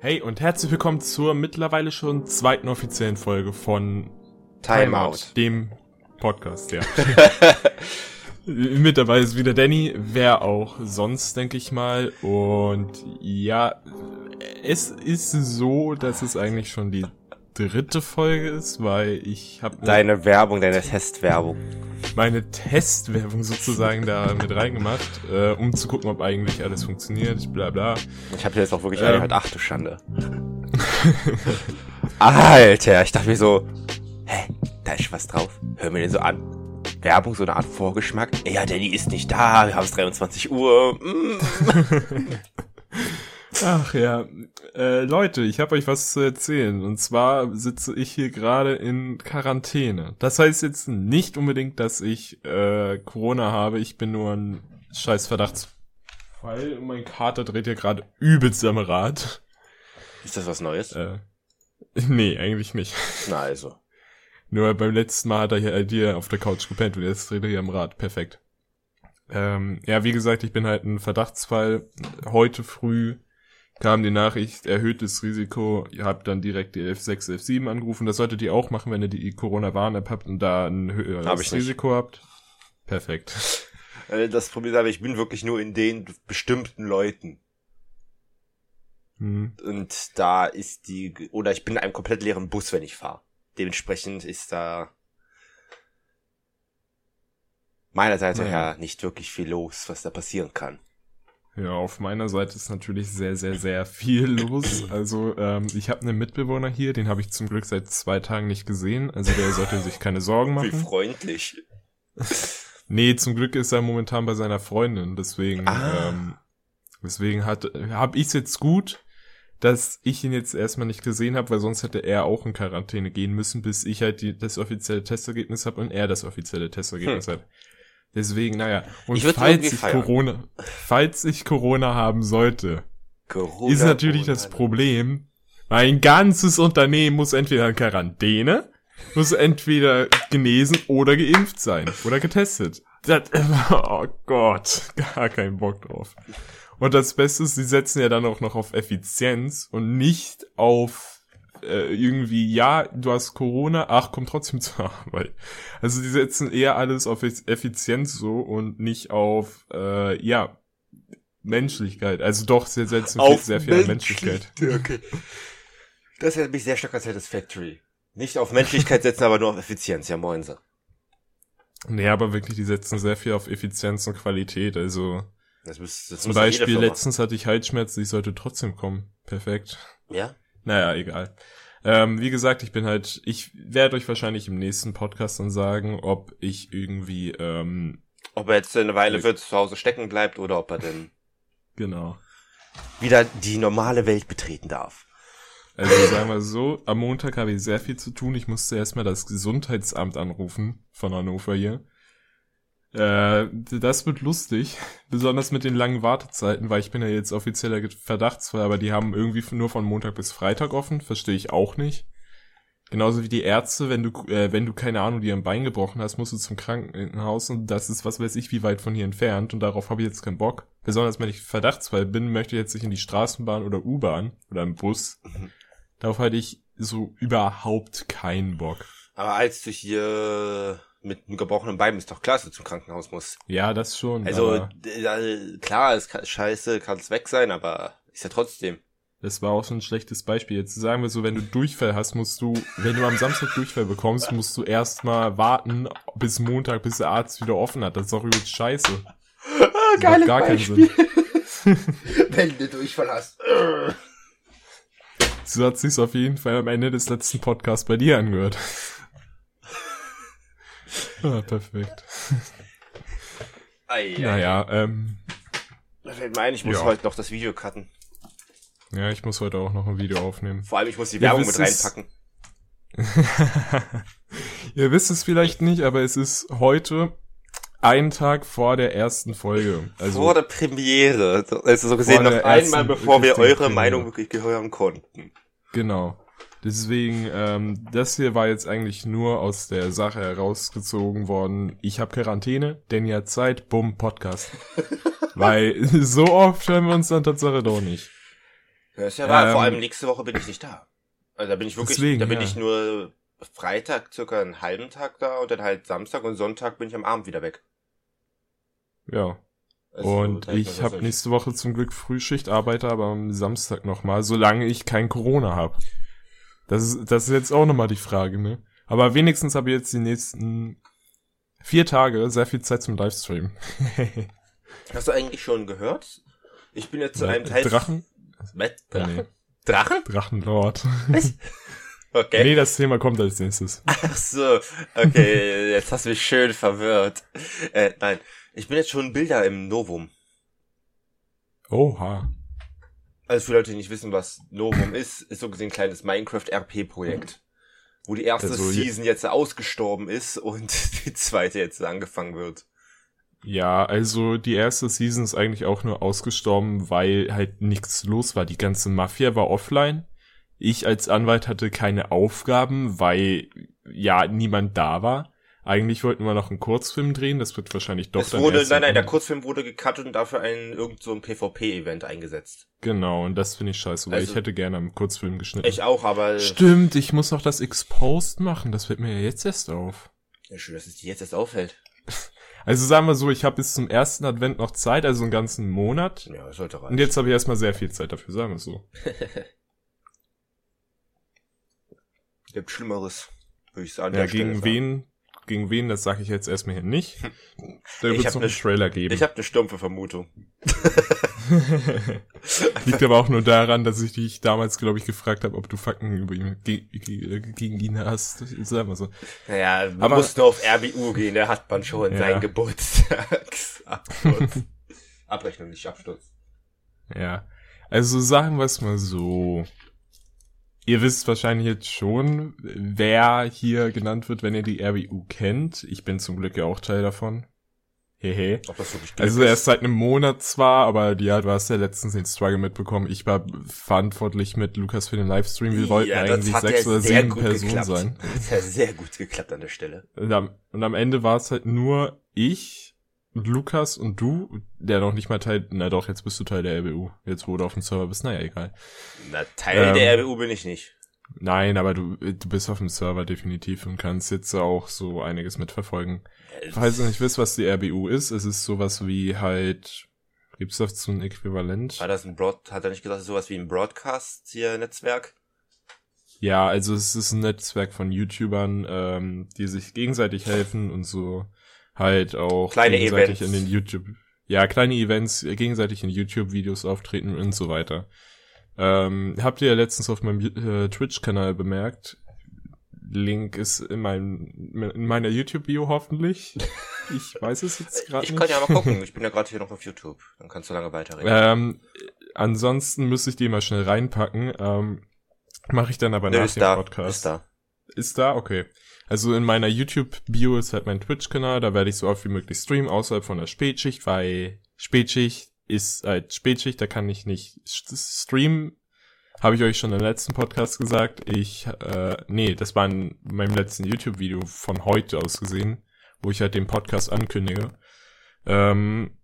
Hey und herzlich willkommen zur mittlerweile schon zweiten offiziellen Folge von Timeout. dem Podcast, ja. Mit dabei ist wieder Danny, wer auch sonst, denke ich mal. Und ja, es ist so, dass es eigentlich schon die dritte Folge ist, weil ich habe Deine Werbung, deine Testwerbung. Meine Testwerbung sozusagen da mit reingemacht, äh, um zu gucken, ob eigentlich alles funktioniert, bla bla. Ich habe jetzt auch wirklich Ähm. angehört. Ach du Schande. Alter, ich dachte mir so, hä, da ist was drauf. Hör mir den so an. Werbung, so eine Art Vorgeschmack. Ey, ja, Danny ist nicht da, wir haben es 23 Uhr. Mm. Ach ja, äh, Leute, ich habe euch was zu erzählen. Und zwar sitze ich hier gerade in Quarantäne. Das heißt jetzt nicht unbedingt, dass ich äh, Corona habe. Ich bin nur ein scheiß Verdachtsfall. Und mein Kater dreht hier gerade übelst am Rad. Ist das was Neues? Äh, nee, eigentlich nicht. Na also. Nur beim letzten Mal hat er hier, äh, hier auf der Couch gepennt und jetzt dreht er hier am Rad. Perfekt. Ähm, ja, wie gesagt, ich bin halt ein Verdachtsfall. Heute früh kam die Nachricht, erhöhtes Risiko. Ihr habt dann direkt die F6, F7 angerufen. Das solltet ihr auch machen, wenn ihr die Corona-Warn-App habt und da ein Hab höheres ich nicht. Risiko habt. Perfekt. Äh, Das Problem ist aber, ich bin wirklich nur in den bestimmten Leuten. Hm. Und da ist die, oder ich bin in einem komplett leeren Bus, wenn ich fahre. Dementsprechend ist da meiner Seite Naja. her nicht wirklich viel los, was da passieren kann. Ja, auf meiner Seite ist natürlich sehr, sehr, sehr viel los. Also ähm, ich habe einen Mitbewohner hier, den habe ich zum Glück seit zwei Tagen nicht gesehen. Also der sollte sich keine Sorgen Wie machen. freundlich. Nee, zum Glück ist er momentan bei seiner Freundin. Deswegen, Ah. ähm, deswegen hat habe ich es jetzt gut, dass ich ihn jetzt erstmal nicht gesehen habe, weil sonst hätte er auch in Quarantäne gehen müssen, bis ich halt die, das offizielle Testergebnis habe und er das offizielle Testergebnis hat. Deswegen, naja. Und. Ich falls ich feiern. Corona, falls ich Corona haben sollte, Corona, ist natürlich Corona. das Problem, mein ganzes Unternehmen muss entweder in Quarantäne, muss entweder genesen oder geimpft sein oder getestet. Das, oh Gott, gar keinen Bock drauf. Und das Beste ist, sie setzen ja dann auch noch auf Effizienz und nicht auf äh, irgendwie, ja, du hast Corona, ach, komm trotzdem zur Arbeit. Also die setzen eher alles auf Effizienz so und nicht auf, äh, ja, Menschlichkeit. Also doch, sie setzen Auf sehr viel an Menschlichkeit. Okay. Das erinnert mich sehr stark an Satisfactory. Nicht auf Menschlichkeit setzen, aber nur auf Effizienz, ja moinse. Nee, aber wirklich, die setzen sehr viel auf Effizienz und Qualität. Also Das muss, das zum Beispiel letztens hatte ich Halsschmerzen, ich sollte trotzdem kommen. Perfekt. Ja? Naja, egal. Ähm, wie gesagt, ich bin halt, ich werde euch wahrscheinlich im nächsten Podcast dann sagen, ob ich irgendwie, ähm, Ob er jetzt eine Weile wird zu Hause stecken bleibt oder ob er denn genau. wieder die normale Welt betreten darf. Also sagen wir so, am Montag habe ich sehr viel zu tun. Ich musste erstmal das Gesundheitsamt anrufen von Hannover hier. Äh, das wird lustig, besonders mit den langen Wartezeiten, weil ich bin ja jetzt offizieller Verdachtsfall, aber die haben irgendwie nur von Montag bis Freitag offen, verstehe ich auch nicht. Genauso wie die Ärzte, wenn du, äh, wenn du keine Ahnung, dir ein Bein gebrochen hast, musst du zum Krankenhaus und das ist was weiß ich wie weit von hier entfernt und darauf habe ich jetzt keinen Bock. Besonders wenn ich Verdachtsfall bin, möchte ich jetzt nicht in die Straßenbahn oder U-Bahn oder im Bus. Mhm. Darauf hatte ich so überhaupt keinen Bock. Aber als du hier mit einem gebrochenen Bein bist, doch klar, dass du zum Krankenhaus musst. Ja, das schon. Also, klar, es kann, scheiße, kann es weg sein, aber ist ja trotzdem. das war auch so ein schlechtes Beispiel. Jetzt sagen wir so, wenn du Durchfall hast, musst du, wenn du am Samstag Durchfall bekommst, musst du erstmal warten bis Montag, bis der Arzt wieder offen hat. Das ist doch übelst scheiße. Das macht gar keinen Sinn. Wenn du Durchfall hast. So hat sich's auf jeden Fall am Ende des letzten Podcasts bei dir angehört. Ah, perfekt. Ei. Naja, ähm, Da fällt mir ein, ich muss Ja. heute noch das Video cutten. ja, ich muss heute auch noch ein Video aufnehmen. Vor allem, ich muss die Werbung mit reinpacken. Ihr wisst es vielleicht nicht, aber es ist heute ein Tag vor der ersten Folge. Also Vor der Premiere. Also so gesehen noch einmal, bevor wir eure Premiere. Meinung wirklich gehören konnten. genau. Deswegen, ähm, das hier war jetzt eigentlich nur aus der Sache herausgezogen worden. Ich habe Quarantäne, Danny hat Zeit, bumm, Podcast. Weil so oft hören wir uns dann Tatsache doch nicht. Ja, ist ja wahr. Ähm, Vor allem nächste Woche bin ich nicht da. Also da bin ich wirklich, Deswegen, da bin ja. ich nur Freitag circa einen halben Tag da und dann halt Samstag und Sonntag bin ich am Abend wieder weg. Ja. Also, Und ich das habe nächste Woche zum Glück Frühschicht, arbeite aber am Samstag nochmal, solange ich kein Corona habe. Das ist, das ist jetzt auch nochmal die Frage, ne? Aber wenigstens habe ich jetzt die nächsten vier Tage sehr viel Zeit zum Livestream. Hast du eigentlich schon gehört? Ich bin jetzt zu einem Teil. Drachen? Was? Drachen? nee. Drachen? Drachenlord. Okay. Nee, das Thema kommt als nächstes. Ach so, okay, jetzt hast du mich schön verwirrt. Äh, nein, ich bin jetzt schon Bilder im Novum. Oha. Also für Leute, die nicht wissen, was Novum ist, ist so gesehen ein kleines Minecraft-RP-Projekt. Wo die erste Also Season jetzt ausgestorben ist und die zweite jetzt angefangen wird. Ja, also die erste Season ist eigentlich auch nur ausgestorben, weil halt nichts los war. Die ganze Mafia war offline. Ich als Anwalt hatte keine Aufgaben, weil ja niemand da war. Eigentlich wollten wir noch einen Kurzfilm drehen, das wird wahrscheinlich doch es dann wurde, nein, nein, der Kurzfilm wurde gecuttet und dafür ein irgend so ein PvP-Event eingesetzt. Genau, und das finde ich scheiße, weil Also- ich hätte gerne am Kurzfilm geschnitten. Ich auch, aber Stimmt, ich muss noch das Exposed machen, das fällt mir ja jetzt erst auf. ja, schön, dass es dir jetzt erst auffällt. Also sagen wir so, ich habe bis zum ersten Advent noch Zeit, also einen ganzen Monat. Ja, das sollte reichen. Und jetzt habe ich erstmal sehr viel Zeit dafür, sagen wir so. Gibt Schlimmeres, würde ich sagen. Ja, gegen wen, gegen wen, das sage ich jetzt erstmal hier nicht. Da Ich wird hab noch ne- einen Trailer geben. Ich habe eine stumpfe Vermutung. Liegt aber auch nur daran, dass ich dich damals, glaube ich, gefragt habe, ob du Fakten über ihn, ge ge gegen ihn hast. Sagen wir so. Naja, man Aber- muss nur auf RBU gehen, da hat man schon Ja. seinen Geburtstagsabsturz. Abrechnung, nicht Absturz. Ja. Also sagen wir es mal so. Ihr wisst wahrscheinlich jetzt schon, wer hier genannt wird, wenn ihr die RBU kennt. Ich bin zum Glück ja auch Teil davon. Hehe. Also erst seit einem Monat zwar, aber ja, du hast ja letztens den Struggle mitbekommen. Ich war verantwortlich mit Lukas für den Livestream. Wir wollten ja, eigentlich sechs ja oder sieben Personen geklappt. sein. Das hat ja sehr gut geklappt an der Stelle. Und am, und am Ende war es halt nur ich Lukas und du, der noch nicht mal Teil, na doch, jetzt bist du Teil der RBU. Jetzt wo du auf dem Server bist, naja, egal. Na, Teil Ähm, der RBU bin ich nicht. Nein, aber du, du bist auf dem Server definitiv und kannst jetzt auch so einiges mitverfolgen. Falls ihr nicht wisst, was die RBU ist, es ist sowas wie halt, gibt's dazu ein Äquivalent? War das ein Broad, hat er nicht gesagt, sowas wie ein Broadcast hier Netzwerk? Ja, also es ist ein Netzwerk von YouTubern, ähm, die sich gegenseitig helfen und so halt auch Kleine gegenseitig Events. in den YouTube, ja, kleine Events, gegenseitig in YouTube-Videos auftreten und so weiter. Ähm, habt ihr ja letztens auf meinem äh, Twitch-Kanal bemerkt. Link ist in, meinem, in meiner YouTube-Bio hoffentlich. Ich weiß es jetzt gerade Ich nicht. kann ja mal gucken, ich bin ja gerade hier noch auf YouTube. Dann kannst du lange weiterreden. Ähm, ansonsten müsste ich die mal schnell reinpacken. Ähm, Mache ich dann aber Nö, nach dem da, Podcast. ist da. Ist da? Okay. Also in meiner YouTube-Bio ist halt mein Twitch-Kanal, da werde ich so oft wie möglich streamen, außerhalb von der Spätschicht, weil Spätschicht ist halt Spätschicht, da kann ich nicht st- streamen. Habe ich euch schon im letzten Podcast gesagt. Ich, äh, nee, das war in meinem letzten YouTube-Video von heute aus gesehen, wo ich halt den Podcast ankündige. Ähm,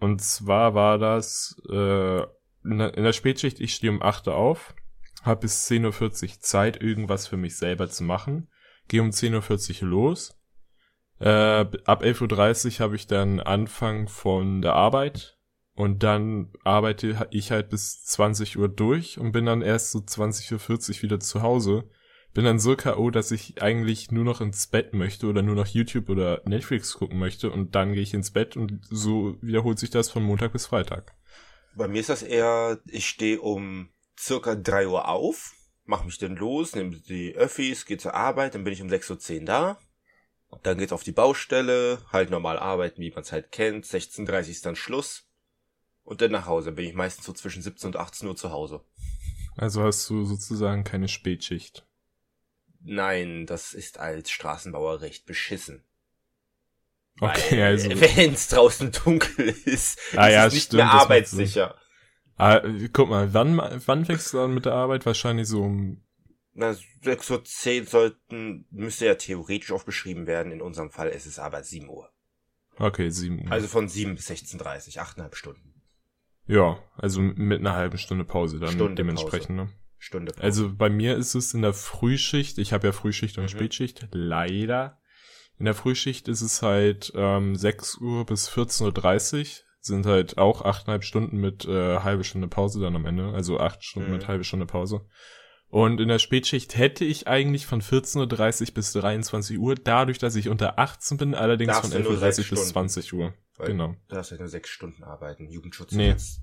und zwar war das äh, in der in der Spätschicht, ich stehe um 8 Uhr auf, habe bis 10.40 Uhr Zeit, irgendwas für mich selber zu machen. Gehe um 10.40 Uhr los. Äh, ab 11.30 Uhr habe ich dann Anfang von der Arbeit. Und dann arbeite ich halt bis 20 Uhr durch und bin dann erst so 20.40 Uhr wieder zu Hause. Bin dann so K.O., dass ich eigentlich nur noch ins Bett möchte oder nur noch YouTube oder Netflix gucken möchte und dann gehe ich ins Bett und so wiederholt sich das von Montag bis Freitag. Bei mir ist das eher, ich stehe um circa drei Uhr auf, mach mich dann los, nehme die Öffis, gehe zur Arbeit, dann bin ich um 6.10 Uhr da. Dann geht's auf die Baustelle, halt normal arbeiten, wie man es halt kennt. 16.30 Uhr ist dann Schluss. Und dann nach Hause. Bin ich meistens so zwischen 17 und 18 Uhr zu Hause. Also hast du sozusagen keine Spätschicht. Nein, das ist als Straßenbauer recht beschissen. Okay, Weil, also. Wenn's draußen dunkel ist, Ah, ist ja, es nicht stimmt, mehr arbeitssicher. Ah, guck mal, wann, wann fängst du an mit der Arbeit? Wahrscheinlich so um. Na, 6 Uhr 10 sollten, müsste ja theoretisch aufgeschrieben werden. In unserem Fall ist es aber 7 Uhr. Okay, sieben Uhr. Also von 7 bis 16.30 8,5 Stunden. Ja, also mit einer halben Stunde Pause dann Stunde dementsprechend, ne? Stunde. Pause. Also bei mir ist es in der Frühschicht, ich habe ja Frühschicht und Mhm. Spätschicht, leider. In der Frühschicht ist es halt ähm, 6 Uhr bis 14.30 Uhr, sind halt auch achteinhalb Stunden mit äh, halbe Stunde Pause dann am Ende, also acht Stunden Mhm. mit halbe Stunde Pause. Und in der Spätschicht hätte ich eigentlich von 14.30 Uhr bis 23 Uhr, dadurch, dass ich unter 18 bin, allerdings Darfst von du nur 11.30 Uhr bis Stunden. 20 Uhr. Weil Genau. Du darfst ja nur sechs Stunden arbeiten. Jugendschutz. Nee. jetzt.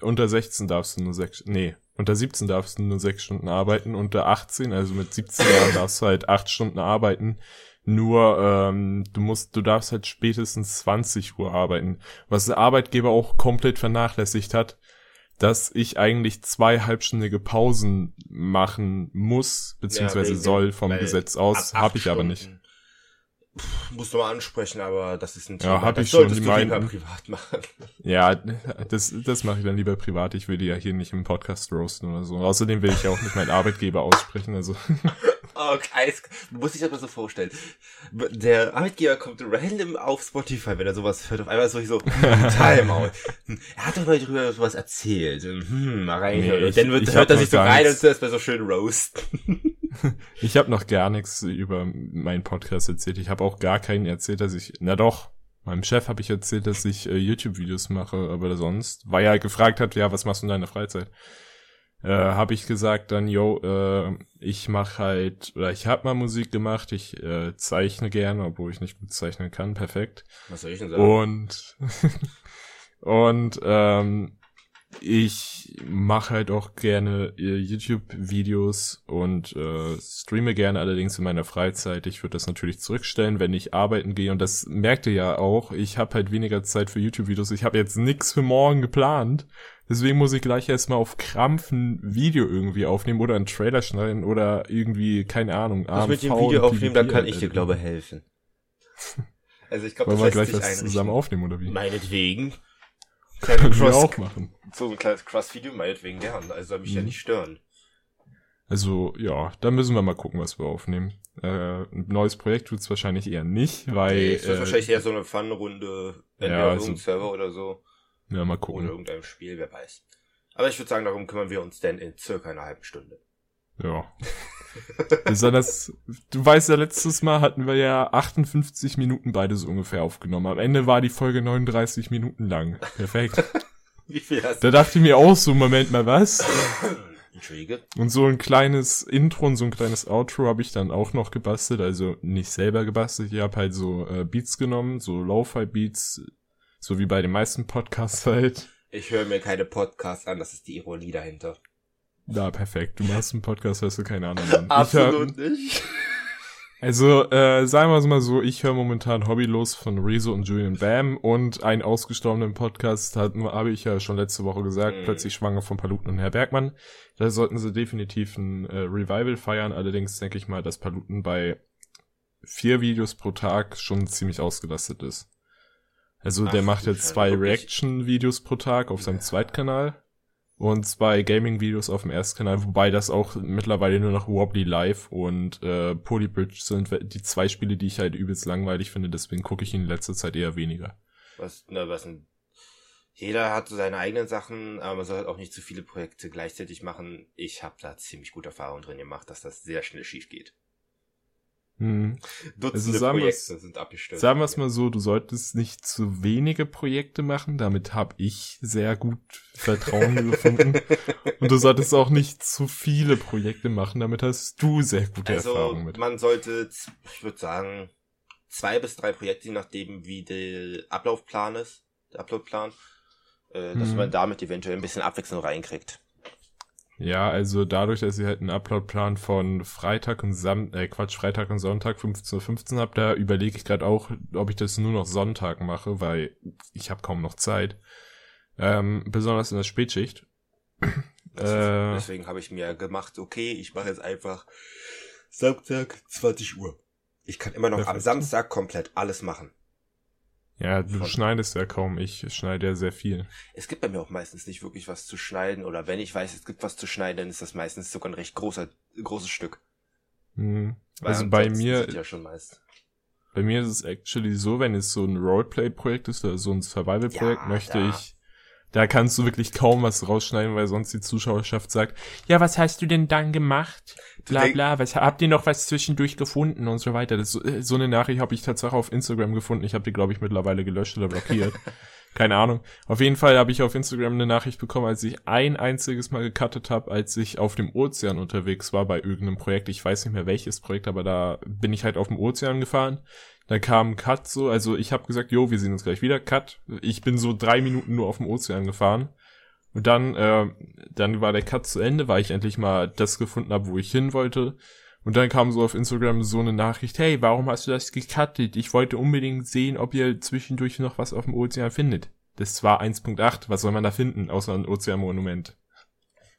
Unter 16 darfst du nur sechs, nee, unter 17 darfst du nur sechs Stunden arbeiten, unter 18, also mit 17 Jahren darfst du halt acht Stunden arbeiten. Nur, ähm, du musst, du darfst halt spätestens 20 Uhr arbeiten. Was der Arbeitgeber auch komplett vernachlässigt hat, dass ich eigentlich zwei halbstündige Pausen machen muss, beziehungsweise dem- soll vom Gesetz aus, habe ich aber nicht. Stunden- Pff, musst du mal ansprechen, aber das ist ein Ja, Thema. hab das ich schon, solltest die du lieber privat machen. Ja, das, das mache ich dann lieber privat. Ich will die ja hier nicht im Podcast roasten oder so. Außerdem will ich ja auch nicht meinen Arbeitgeber aussprechen. Also Oh, Eis. Du musst dich das mal so vorstellen. Der Arbeitgeber kommt random auf Spotify, wenn er sowas hört. Auf einmal so, so hm, Timeout. Er hat doch mal drüber sowas erzählt. Hm, mal reinhören. Nee, und dann ich- wird, ich hört er sich so rein und das mal so schön roasten. ich habe noch gar nichts über meinen Podcast erzählt. Ich habe auch gar keinen erzählt, dass ich. Na doch, meinem Chef habe ich erzählt, dass ich äh, YouTube-Videos mache, aber sonst, weil er gefragt hat, ja, was machst du in deiner Freizeit? Äh, habe ich gesagt dann, yo, äh, ich mache halt, oder ich habe mal Musik gemacht, ich äh, zeichne gerne, obwohl ich nicht gut zeichnen kann, perfekt. Was soll ich denn sagen? Und und ähm, ich mache halt auch gerne äh, YouTube-Videos und äh, streame gerne allerdings in meiner Freizeit. Ich würde das natürlich zurückstellen, wenn ich arbeiten gehe. Und das merkt ihr ja auch. Ich habe halt weniger Zeit für YouTube-Videos. Ich habe jetzt nichts für morgen geplant. Deswegen muss ich gleich erstmal auf Krampf ein Video irgendwie aufnehmen oder einen Trailer schneiden oder irgendwie, keine Ahnung, das mit dem AMV Video aufnehmen, da kann ich dir, glaube ich, helfen. Also ich glaube, das wir lässt gleich sich was einrichten. zusammen aufnehmen oder wie? Meinetwegen. Kleine Können wir auch machen. so ein kleines Cross-Video, meinetwegen gern. Also soll mich ja Mhm. nicht stören. Also ja, da müssen wir mal gucken, was wir aufnehmen. Äh, ein neues Projekt wird's wahrscheinlich eher nicht, weil Nee, es wird äh, wahrscheinlich eher so eine Fun-Runde, entweder Ja, also- irgendeinem Server oder so. ja mal Oder gucken. irgendeinem Spiel, wer weiß. Aber ich würde sagen, darum kümmern wir uns denn in circa einer halben Stunde. Ja. Besonders, du weißt ja, letztes Mal hatten wir ja 58 Minuten beide so ungefähr aufgenommen. Am Ende war die Folge 39 Minuten lang. Perfekt. Wie viel hast Da dachte ich mir auch so, Moment mal, was? Entschuldige. Und so ein kleines Intro und so ein kleines Outro habe ich dann auch noch gebastelt. Also nicht selber gebastelt. Ich habe halt so äh, Beats genommen, so Lo-Fi-Beats, so wie bei den meisten Podcasts halt. Ich höre mir keine Podcasts an, das ist die Ironie dahinter. Na, perfekt. Du machst einen Podcast, hörst du keine anderen an. Ich hör, Absolut nicht. also, äh, sagen wir es mal so, ich höre momentan Hobbylos von Rezo und Julian Bam und einen ausgestorbenen Podcast hat- habe ich ja schon letzte Woche gesagt, Mhm. plötzlich schwanger von Paluten und Herr Bergmann. Da sollten sie definitiv ein äh, Revival feiern. Allerdings denke ich mal, dass Paluten bei vier Videos pro Tag schon ziemlich ausgelastet ist. Also der Ach, macht du jetzt zwei? Reaction-Videos pro Tag auf seinem Ja. Zweitkanal und zwei Gaming-Videos auf dem Erstkanal, wobei das auch mittlerweile nur noch Wobbly Live und äh, Polybridge sind die zwei Spiele, die ich halt übelst langweilig finde, deswegen gucke ich in letzter Zeit eher weniger. Was, na, was ein, jeder hat so seine eigenen Sachen, aber man soll halt auch nicht zu viele Projekte gleichzeitig machen. Ich habe da ziemlich gute Erfahrungen drin gemacht, dass das sehr schnell schief geht. Hm. Dutzende sagen wir's- Projekte sind abgestürzt. Sagen wir es mal so, du solltest nicht zu wenige Projekte machen, damit habe ich sehr gut Vertrauen gefunden. Und du solltest auch nicht zu viele Projekte machen, damit hast du sehr gute Also Erfahrungen mit. man sollte, ich würde sagen, zwei bis drei Projekte, je nachdem wie der Ablaufplan ist, der Uploadplan, äh, dass Mhm. man damit eventuell ein bisschen Abwechslung reinkriegt. Ja, also dadurch, dass ich halt einen Uploadplan von Freitag und Sam äh, Quatsch, Freitag und Sonntag 15.15 Uhr 15 hab, da überlege ich gerade auch, ob ich das nur noch Sonntag mache, weil ich habe kaum noch Zeit. Ähm, besonders in der Spätschicht. Äh. deswegen habe ich mir gemacht, okay, ich mache jetzt einfach Samstag 20 Uhr. Ich kann immer noch am Perfekt. Samstag komplett alles machen. Ja, du Von- schneidest ja kaum, ich schneide ja sehr viel. Es gibt bei mir auch meistens nicht wirklich was zu schneiden oder wenn ich weiß, es gibt was zu schneiden, dann ist das meistens sogar ein recht großer, großes Stück. Hm. Weil Also bei mir, ja schon meist. bei mir ist es actually so, wenn es so ein Roleplay-Projekt ist oder so ein Survival-Projekt, Ja, möchte da. ich Da kannst du wirklich kaum was rausschneiden, weil sonst die Zuschauerschaft sagt, ja, was hast du denn dann gemacht? Bla bla, was, habt ihr noch was zwischendurch gefunden und so weiter. Das, so eine Nachricht habe ich tatsächlich auf Instagram gefunden. Ich habe die, glaube ich, mittlerweile gelöscht oder blockiert. Keine Ahnung. Auf jeden Fall habe ich auf Instagram eine Nachricht bekommen, als ich ein einziges Mal gecuttet habe, als ich auf dem Ozean unterwegs war bei irgendeinem Projekt. Ich weiß nicht mehr welches Projekt, aber da bin ich halt auf dem Ozean gefahren. Dann kam Cut so, also ich habe gesagt, jo, wir sehen uns gleich wieder. Cut. Ich bin so drei Minuten nur auf dem Ozean gefahren. Und dann, äh, dann war der Cut zu Ende, weil ich endlich mal das gefunden habe, wo ich hin wollte. Und dann kam so auf Instagram so eine Nachricht, hey, warum hast du das gecuttet? Ich wollte unbedingt sehen, ob ihr zwischendurch noch was auf dem Ozean findet. Das war 1.8, was soll man da finden, außer ein Ozeanmonument?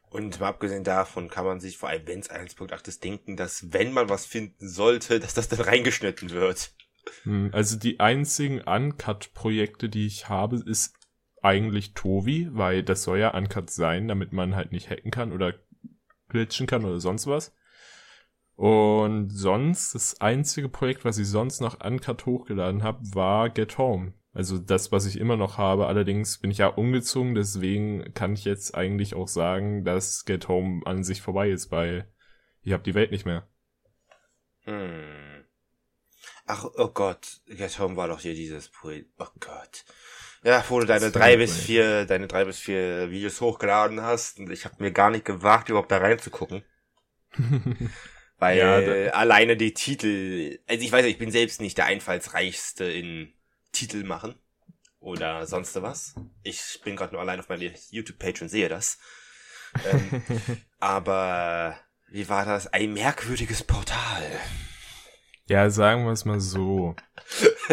Und mal abgesehen davon kann man sich, vor allem wenn es 1.8 ist, denken, dass wenn man was finden sollte, dass das dann reingeschnitten wird. Hm, also die einzigen Uncut-Projekte, die ich habe, ist eigentlich Tovi, weil das soll ja Uncut sein, damit man halt nicht hacken kann oder glitchen kann oder sonst was. Und sonst, das einzige Projekt, was ich sonst noch uncut hochgeladen habe, war Get Home. Also das, was ich immer noch habe. Allerdings bin ich ja umgezogen, deswegen kann ich jetzt eigentlich auch sagen, dass Get Home an sich vorbei ist, weil ich habe die Welt nicht mehr. Hm. Ach, oh Gott, Get Home war doch hier dieses Projekt. Oh Gott. Ja, wo du deine drei bis vier, deine drei bis vier Videos hochgeladen hast und ich habe mir gar nicht gewagt, überhaupt da reinzugucken. Weil ja, äh, alleine die Titel, also ich weiß ja, ich bin selbst nicht der einfallsreichste in Titel machen oder sonst was. Ich bin gerade nur allein auf meiner YouTube-Page und sehe das. ähm, aber wie war das? Ein merkwürdiges Portal. Ja, sagen wir es mal so.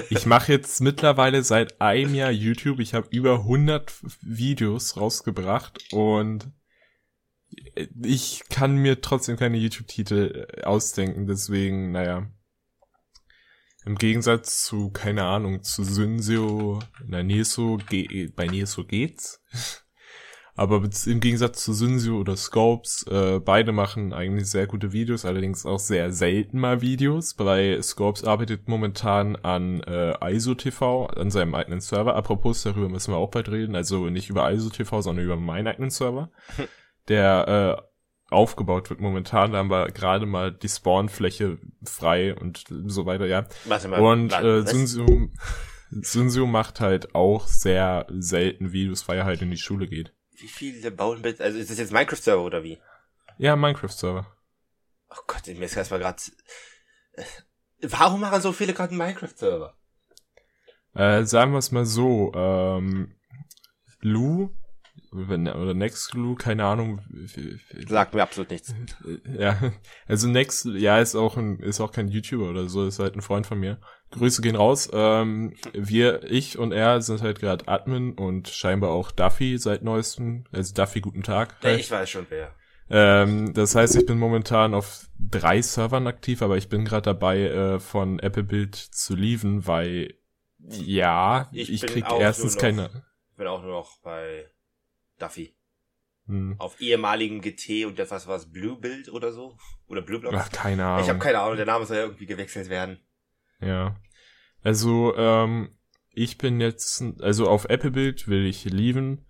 Ich mache jetzt mittlerweile seit einem Jahr YouTube. Ich habe über 100 Videos rausgebracht und ich kann mir trotzdem keine YouTube-Titel äh, ausdenken, deswegen, naja. Im Gegensatz zu, keine Ahnung, zu Synseo, na, Neso, bei Neso geht's. Aber im Gegensatz zu Synseo oder Scopes, äh, beide machen eigentlich sehr gute Videos, allerdings auch sehr selten mal Videos. Bei Scopes arbeitet momentan an äh, ISO-TV, an seinem eigenen Server. Apropos, darüber müssen wir auch bald reden. Also nicht über ISO-TV, sondern über meinen eigenen Server. der äh, aufgebaut wird momentan. Da haben wir gerade mal die Spawnfläche frei und so weiter, ja. Warte mal, und äh, Sunsu, Sunsu macht halt auch sehr selten Videos, weil er halt in die Schule geht. Wie viele bauen bitte? Also ist das jetzt Minecraft-Server oder wie? Ja, Minecraft-Server. Oh Gott, mir ist erstmal gerade. Äh, warum machen so viele gerade einen Minecraft-Server? Äh, sagen wir es mal so, ähm, Lou oder Nextglue, keine Ahnung. Sagt mir absolut nichts. Ja, also Next, ja, ist auch ein, ist auch kein YouTuber oder so, ist halt ein Freund von mir. Grüße gehen raus. Ähm, wir, ich und er sind halt gerade Admin und scheinbar auch Duffy seit neuestem. Also Duffy, guten Tag. Halt. Ich weiß schon wer. Ähm, das heißt, ich bin momentan auf drei Servern aktiv, aber ich bin gerade dabei, äh, von Apple Build zu lieven, weil ja, ich, ich krieg erstens keine. Ich bin auch nur noch bei Duffy. Hm. Auf ehemaligem GT und das was was Blue Build oder so oder Blue Block. Ach, keine Ahnung. Ich habe keine Ahnung, der Name soll ja irgendwie gewechselt werden. Ja. Also ähm, ich bin jetzt also auf Apple Build will ich lieben.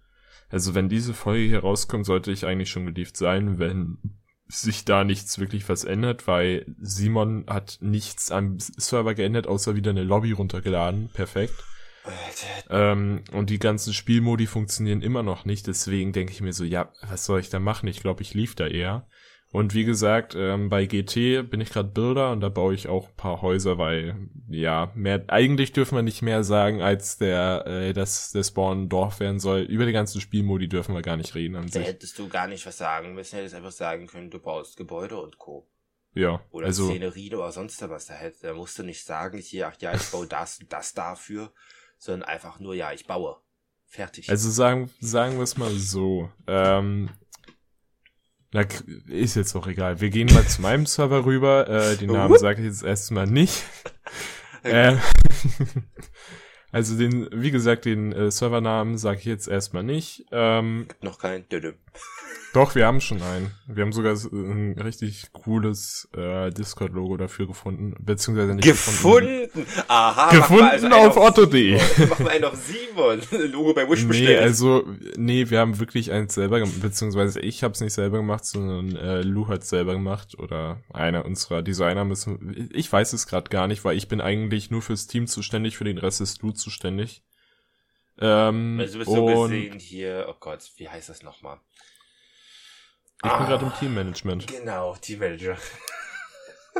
Also wenn diese Folge hier rauskommt, sollte ich eigentlich schon gelieft sein, wenn sich da nichts wirklich was ändert, weil Simon hat nichts am Server geändert, außer wieder eine Lobby runtergeladen. Perfekt. Ähm, und die ganzen Spielmodi funktionieren immer noch nicht, deswegen denke ich mir so, ja, was soll ich da machen? Ich glaube, ich lief da eher. Und wie gesagt, ähm, bei GT bin ich gerade Bilder und da baue ich auch ein paar Häuser, weil ja, mehr eigentlich dürfen wir nicht mehr sagen, als der, äh, dass der Spawn ein Dorf werden soll. Über die ganzen Spielmodi dürfen wir gar nicht reden an da sich. hättest du gar nicht was sagen müssen, hättest einfach sagen können, du baust Gebäude und Co. Ja. Oder also, Szenerien oder sonst was. Da, hätte, da musst du nicht sagen, hier, ach ja, ich baue das und das dafür sondern einfach nur, ja, ich baue. Fertig. Also sagen, sagen wir es mal so. Ähm, na, ist jetzt auch egal. Wir gehen mal zu meinem Server rüber. Äh, den Namen sage ich jetzt erstmal nicht. äh, also den, wie gesagt, den äh, Servernamen sage ich jetzt erstmal nicht. Ähm, Gibt noch keinen. Doch, wir haben schon einen. Wir haben sogar ein richtig cooles äh, Discord-Logo dafür gefunden. Beziehungsweise nicht gefunden. gefunden. Aha. Gefunden also auf otto.de. Machen wir einen auf Simon. Logo bei Wish bestellt. Nee, also, nee, wir haben wirklich eins selber gemacht. Beziehungsweise ich habe es nicht selber gemacht, sondern äh, Lou hat selber gemacht. Oder einer unserer Designer müssen. Ich weiß es gerade gar nicht, weil ich bin eigentlich nur fürs Team zuständig, für den Rest ist Lou zuständig. Ähm, also du bist so gesehen hier, oh Gott, wie heißt das nochmal? Ich ah, bin gerade im Teammanagement. Genau, Teammanager.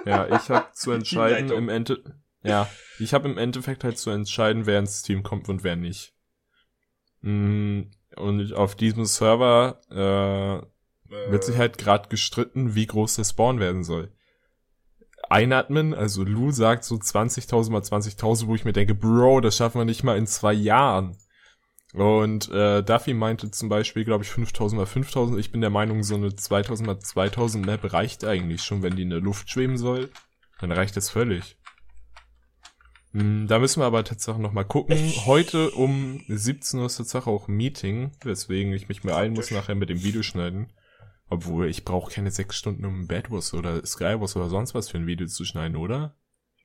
Ja, ich habe zu entscheiden im Ende. Ja, ich habe im Endeffekt halt zu entscheiden, wer ins Team kommt und wer nicht. Mm, und auf diesem Server äh, wird sich halt gerade gestritten, wie groß der Spawn werden soll. Ein Admin, also Lou sagt so 20.000 mal 20.000, wo ich mir denke, Bro, das schaffen wir nicht mal in zwei Jahren. Und äh, Duffy meinte zum Beispiel, glaube ich, 5000 mal 5000. Ich bin der Meinung, so eine 2000 mal 2000 Map reicht eigentlich schon, wenn die in der Luft schweben soll. Dann reicht das völlig. Hm, da müssen wir aber tatsächlich noch mal gucken. Heute um 17 Uhr ist tatsächlich auch ein Meeting, weswegen ich mich beeilen muss nachher mit dem Video schneiden. Obwohl, ich brauche keine sechs Stunden, um Bad Wars oder Skywars oder sonst was für ein Video zu schneiden, oder?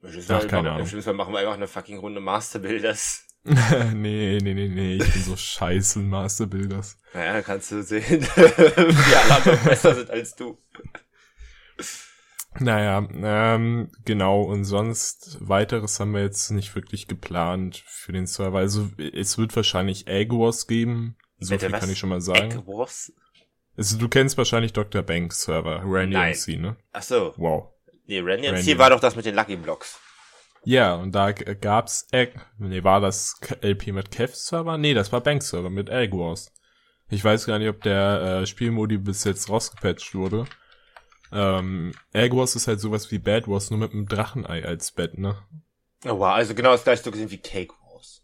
Ach, keine Ahnung. Im machen wir einfach eine fucking Runde Master Builders. nee, nee, nee, nee, ich bin so scheiße in Master Builders. Naja, kannst du sehen, wie alle anderen besser sind als du. Naja, ähm, genau, und sonst weiteres haben wir jetzt nicht wirklich geplant für den Server. Also es wird wahrscheinlich Egg Wars geben. So Bitte, viel was? kann ich schon mal sagen. Egg Wars? Also, du kennst wahrscheinlich Dr. Banks Server, Randy Nein. MC, ne? Ach so. Wow. Nee, Randy, Randy MC war doch das mit den Lucky Blocks. Ja, und da gab's, Egg, nee, war das LP mit Kev Server? Nee, das war Bank Server mit Egg Wars. Ich weiß gar nicht, ob der äh, Spielmodi bis jetzt rausgepatcht wurde. Ähm, Egg Wars ist halt sowas wie Bad Wars, nur mit einem Drachenei als Bett, ne? Oh wow, also genau das gleiche so gesehen wie Cake Wars.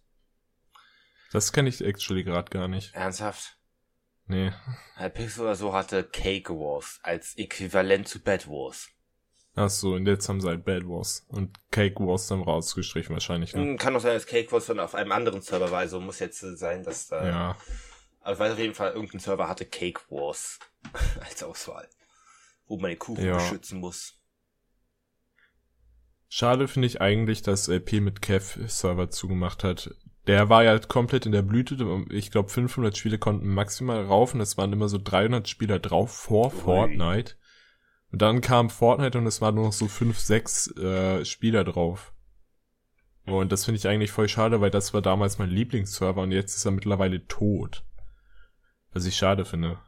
Das kenne ich actually gerade gar nicht. Ernsthaft? Nee. Hypixel oder so hatte Cake Wars als Äquivalent zu Bad Wars. Ach so, und jetzt haben sie halt Bad Wars und Cake Wars dann rausgestrichen wahrscheinlich. Ne? Hm, kann auch sein, dass Cake Wars dann auf einem anderen Server war, also muss jetzt sein, dass da... Ja. Aber ich weiß auf jeden Fall, irgendein Server hatte Cake Wars als Auswahl, wo man den Kuchen ja. beschützen muss. Schade finde ich eigentlich, dass LP mit Kev Server zugemacht hat. Der war ja komplett in der Blüte. Ich glaube, 500 Spiele konnten maximal rauf und es waren immer so 300 Spieler drauf vor Ui. Fortnite. Und dann kam Fortnite und es waren nur noch so fünf, sechs äh, Spieler drauf. Und das finde ich eigentlich voll schade, weil das war damals mein Lieblingsserver und jetzt ist er mittlerweile tot. Was ich schade finde.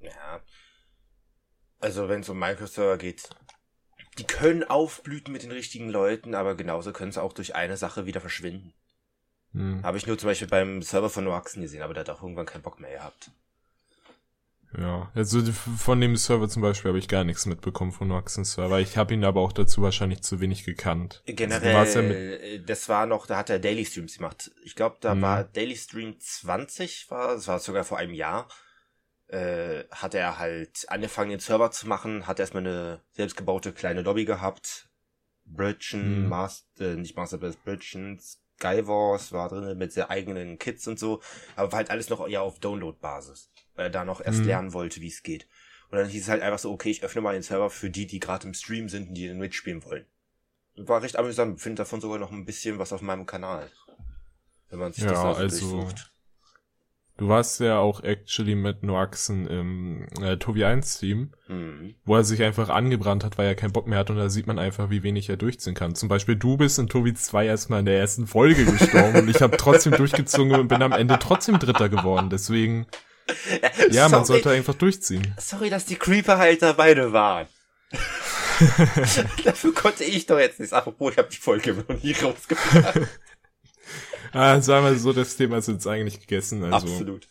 Ja. Also wenn es um Minecraft-Server geht, die können aufblüten mit den richtigen Leuten, aber genauso können sie auch durch eine Sache wieder verschwinden. Hm. Habe ich nur zum Beispiel beim Server von Noaxen gesehen, aber der hat auch irgendwann keinen Bock mehr gehabt. Ja, also von dem Server zum Beispiel habe ich gar nichts mitbekommen von Noxen Server. Ich habe ihn aber auch dazu wahrscheinlich zu wenig gekannt. Generell, ja äh, das war noch, da hat er Daily Streams gemacht. Ich glaube, da mhm. war Daily Stream 20, war, das war sogar vor einem Jahr. Äh, hat er halt angefangen, den Server zu machen, hat erstmal eine selbstgebaute kleine Lobby gehabt. Bridgen, mhm. Master, äh, nicht Master Blast, Bridgen, Skywars war drin mit sehr eigenen Kits und so, aber war halt alles noch ja auf Download-Basis er da noch erst mhm. lernen wollte, wie es geht. Und dann hieß es halt einfach so, okay, ich öffne mal den Server für die, die gerade im Stream sind und die den mitspielen wollen. Und war recht amüsant, finde davon sogar noch ein bisschen was auf meinem Kanal. Wenn man sich ja, das also, also Du warst ja auch actually mit Noaxen im äh, Tobi 1 Team, mhm. wo er sich einfach angebrannt hat, weil er keinen Bock mehr hat und da sieht man einfach, wie wenig er durchziehen kann. Zum Beispiel du bist in Tobi 2 erstmal in der ersten Folge gestorben und ich habe trotzdem durchgezogen und bin am Ende trotzdem Dritter geworden. Deswegen ja, man sollte einfach durchziehen. Sorry, dass die Creeper halt dabei waren. Dafür konnte ich doch jetzt nichts. Apropos, ich habe die Folge noch nie rausgebracht. ah, sagen wir so, das Thema ist jetzt eigentlich gegessen. Also, Absolut.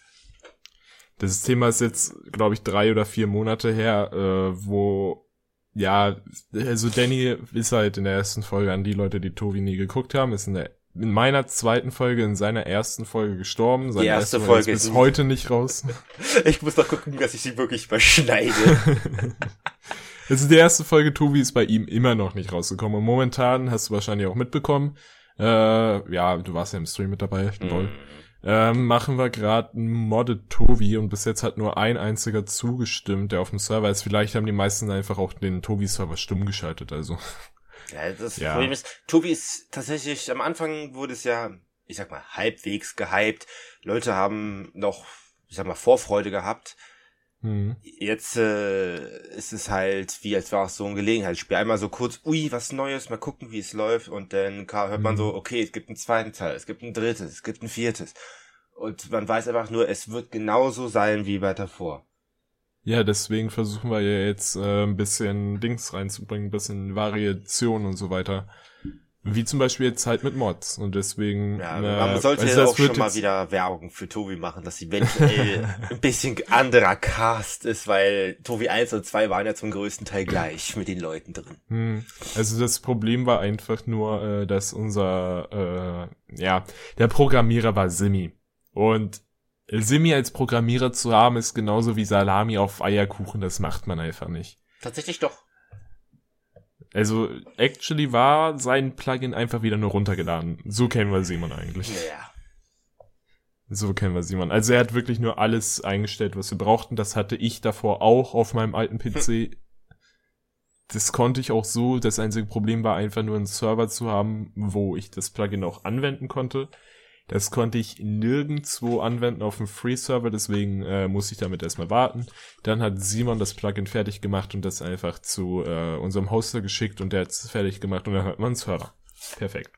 Das Thema ist jetzt, glaube ich, drei oder vier Monate her, äh, wo, ja, also Danny ist halt in der ersten Folge an die Leute, die Tobi nie geguckt haben, ist in der in meiner zweiten Folge, in seiner ersten Folge gestorben. Seine Die erste, erste Folge ist bis heute nicht raus. ich muss doch gucken, dass ich sie wirklich überschneide. also die erste Folge Tobi ist bei ihm immer noch nicht rausgekommen. Und momentan hast du wahrscheinlich auch mitbekommen. Äh, ja, du warst ja im Stream mit dabei. Mm. ähm, machen wir gerade ein Modded Tobi und bis jetzt hat nur ein einziger zugestimmt, der auf dem Server ist. Vielleicht haben die meisten einfach auch den Tobi-Server stumm geschaltet, also. Ja, das ja. Problem ist, Tobi ist tatsächlich, am Anfang wurde es ja, ich sag mal, halbwegs gehypt. Leute haben noch, ich sag mal, Vorfreude gehabt. Mhm. Jetzt äh, ist es halt, wie als war es so ein Gelegenheitsspiel. Einmal so kurz, ui, was Neues, mal gucken, wie es läuft. Und dann hört man mhm. so, okay, es gibt einen zweiten Teil, es gibt ein drittes, es gibt ein viertes. Und man weiß einfach nur, es wird genauso sein wie weiter vor. Ja, deswegen versuchen wir ja jetzt äh, ein bisschen Dings reinzubringen, ein bisschen Variation und so weiter. Wie zum Beispiel jetzt halt mit Mods. Und deswegen. Ja, äh, man sollte also auch schon mal wieder Werbung für Tobi machen, dass eventuell ein bisschen anderer Cast ist, weil Tobi 1 und 2 waren ja zum größten Teil gleich mit den Leuten drin. Hm. Also das Problem war einfach nur, äh, dass unser, äh, ja, der Programmierer war Simi. Und Simi als Programmierer zu haben, ist genauso wie Salami auf Eierkuchen, das macht man einfach nicht. Tatsächlich doch. Also, actually war sein Plugin einfach wieder nur runtergeladen. So kennen wir Simon eigentlich. Ja. So kennen wir Simon. Also er hat wirklich nur alles eingestellt, was wir brauchten. Das hatte ich davor auch auf meinem alten PC. das konnte ich auch so. Das einzige Problem war einfach nur einen Server zu haben, wo ich das Plugin auch anwenden konnte. Das konnte ich nirgendwo anwenden auf dem Free-Server, deswegen äh, muss ich damit erstmal warten. Dann hat Simon das Plugin fertig gemacht und das einfach zu äh, unserem Hoster geschickt und der hat es fertig gemacht und dann hat man einen Server. Perfekt.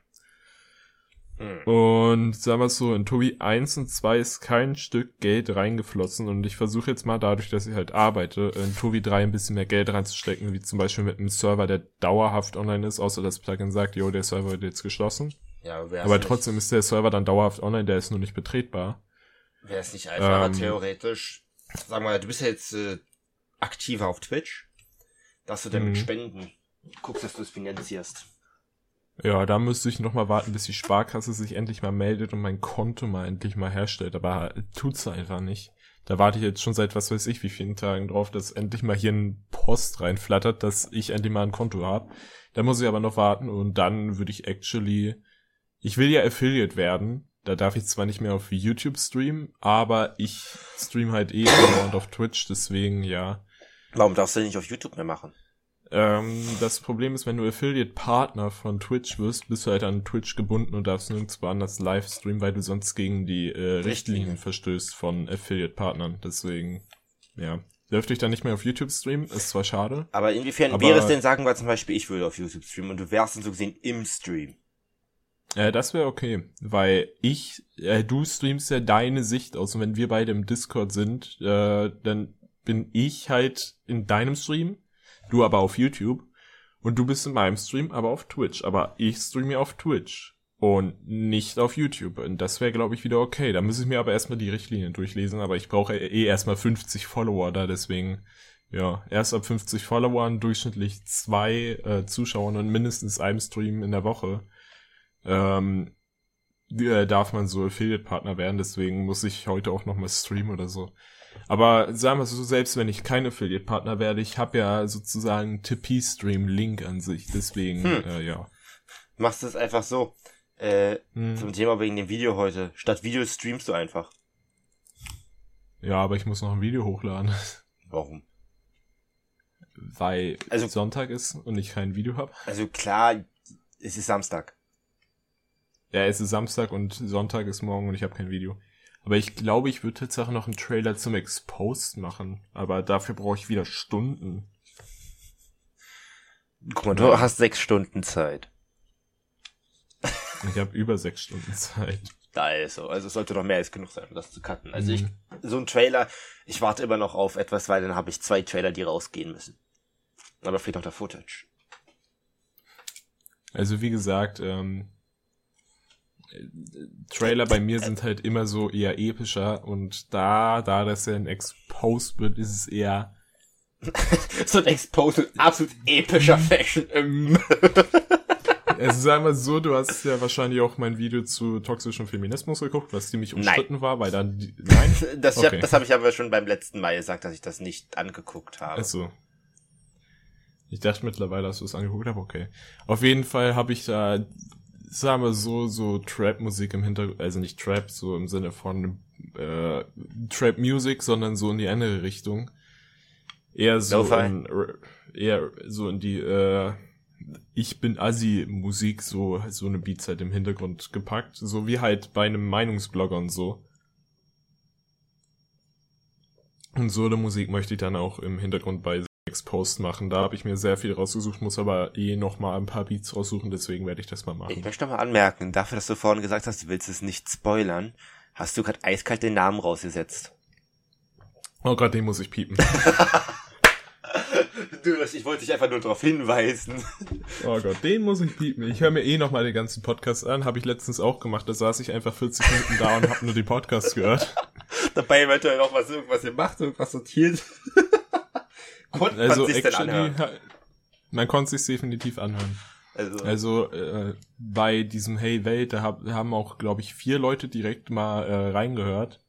Hm. Und sagen wir so, in Tobi 1 und 2 ist kein Stück Geld reingeflossen und ich versuche jetzt mal dadurch, dass ich halt arbeite, in Tobi 3 ein bisschen mehr Geld reinzustecken, wie zum Beispiel mit einem Server, der dauerhaft online ist, außer das Plugin sagt, jo, der Server wird jetzt geschlossen. Ja, aber trotzdem ist der Server dann dauerhaft online, der ist nur nicht betretbar. Wäre es nicht einfacher, ähm, theoretisch, sag mal, du bist ja jetzt äh, aktiver auf Twitch, dass du dann mit mhm. Spenden guckst, dass du es finanzierst. Ja, da müsste ich noch mal warten, bis die Sparkasse sich endlich mal meldet und mein Konto mal endlich mal herstellt, aber tut's einfach nicht. Da warte ich jetzt schon seit was weiß ich wie vielen Tagen drauf, dass endlich mal hier ein Post reinflattert, dass ich endlich mal ein Konto habe. Da muss ich aber noch warten und dann würde ich actually ich will ja Affiliate werden. Da darf ich zwar nicht mehr auf YouTube streamen, aber ich stream halt eh und auf Twitch, deswegen ja. Warum darfst du nicht auf YouTube mehr machen? Ähm, das Problem ist, wenn du Affiliate-Partner von Twitch wirst, bist du halt an Twitch gebunden und darfst nirgendwo anders live streamen, weil du sonst gegen die äh, Richtlinien verstößt von Affiliate-Partnern. Deswegen, ja. Dürfte ich dann nicht mehr auf YouTube streamen, ist zwar schade. Aber inwiefern aber wäre es denn, sagen wir zum Beispiel, ich würde auf YouTube streamen und du wärst dann so gesehen im Stream? Äh, das wäre okay, weil ich, äh, du streamst ja deine Sicht aus und wenn wir beide im Discord sind, äh, dann bin ich halt in deinem Stream, du aber auf YouTube und du bist in meinem Stream, aber auf Twitch. Aber ich streame auf Twitch und nicht auf YouTube. Und das wäre, glaube ich, wieder okay. Da muss ich mir aber erstmal die Richtlinien durchlesen, aber ich brauche eh erstmal 50 Follower da, deswegen, ja, erst ab 50 Followern, durchschnittlich zwei äh, Zuschauern und mindestens einem Stream in der Woche ähm, äh, darf man so Affiliate-Partner werden, deswegen muss ich heute auch nochmal streamen oder so. Aber sagen wir so, selbst wenn ich kein Affiliate-Partner werde, ich habe ja sozusagen Tipeee-Stream-Link an sich, deswegen, hm. äh, ja. Machst du es einfach so. Äh, hm. Zum Thema wegen dem Video heute. Statt Video streamst du einfach. Ja, aber ich muss noch ein Video hochladen. Warum? Weil also, Sonntag ist und ich kein Video habe. Also klar, es ist Samstag. Ja, es ist Samstag und Sonntag ist morgen und ich habe kein Video. Aber ich glaube, ich würde tatsächlich noch einen Trailer zum Exposed machen. Aber dafür brauche ich wieder Stunden. Guck mal, du hast sechs Stunden Zeit. Ich habe über sechs Stunden Zeit. Da ist so. Also es sollte doch mehr als genug sein, um das zu cutten. Also mhm. ich, so ein Trailer, ich warte immer noch auf etwas, weil dann habe ich zwei Trailer, die rausgehen müssen. Aber fehlt noch der Footage. Also wie gesagt, ähm, Trailer bei mir sind halt immer so eher epischer und da, da das ja ein Exposed wird, ist es eher so ein Exposed absolut epischer Fashion. es ist einmal so, du hast ja wahrscheinlich auch mein Video zu toxischem Feminismus geguckt, was ziemlich umstritten nein. war, weil dann nein. Das, okay. das habe ich aber schon beim letzten Mal gesagt, dass ich das nicht angeguckt habe. Ach Ich dachte mittlerweile, dass du es angeguckt hast, okay. Auf jeden Fall habe ich da sagen wir so, so Trap-Musik im Hintergrund, also nicht Trap, so im Sinne von äh, Trap-Music, sondern so in die andere Richtung. Eher so in, eher so in die äh, ich bin Assi-Musik, so, so eine Beats halt im Hintergrund gepackt, so wie halt bei einem Meinungsblogger und so. Und so eine Musik möchte ich dann auch im Hintergrund bei Post machen. Da habe ich mir sehr viel rausgesucht, muss aber eh noch mal ein paar Beats raussuchen, deswegen werde ich das mal machen. Ich möchte noch mal anmerken, dafür, dass du vorhin gesagt hast, du willst es nicht spoilern, hast du gerade eiskalt den Namen rausgesetzt. Oh Gott, den muss ich piepen. du, ich wollte dich einfach nur darauf hinweisen. Oh Gott, den muss ich piepen. Ich höre mir eh noch mal den ganzen Podcast an, habe ich letztens auch gemacht. Da saß ich einfach 40 Minuten da und habe nur die Podcasts gehört. Dabei eventuell noch was irgendwas gemacht, irgendwas sortiert. Konnte also man sich actually, anhören? Man konnte sich definitiv anhören. Also, also äh, bei diesem Hey Welt, da hab, haben auch, glaube ich, vier Leute direkt mal äh, reingehört.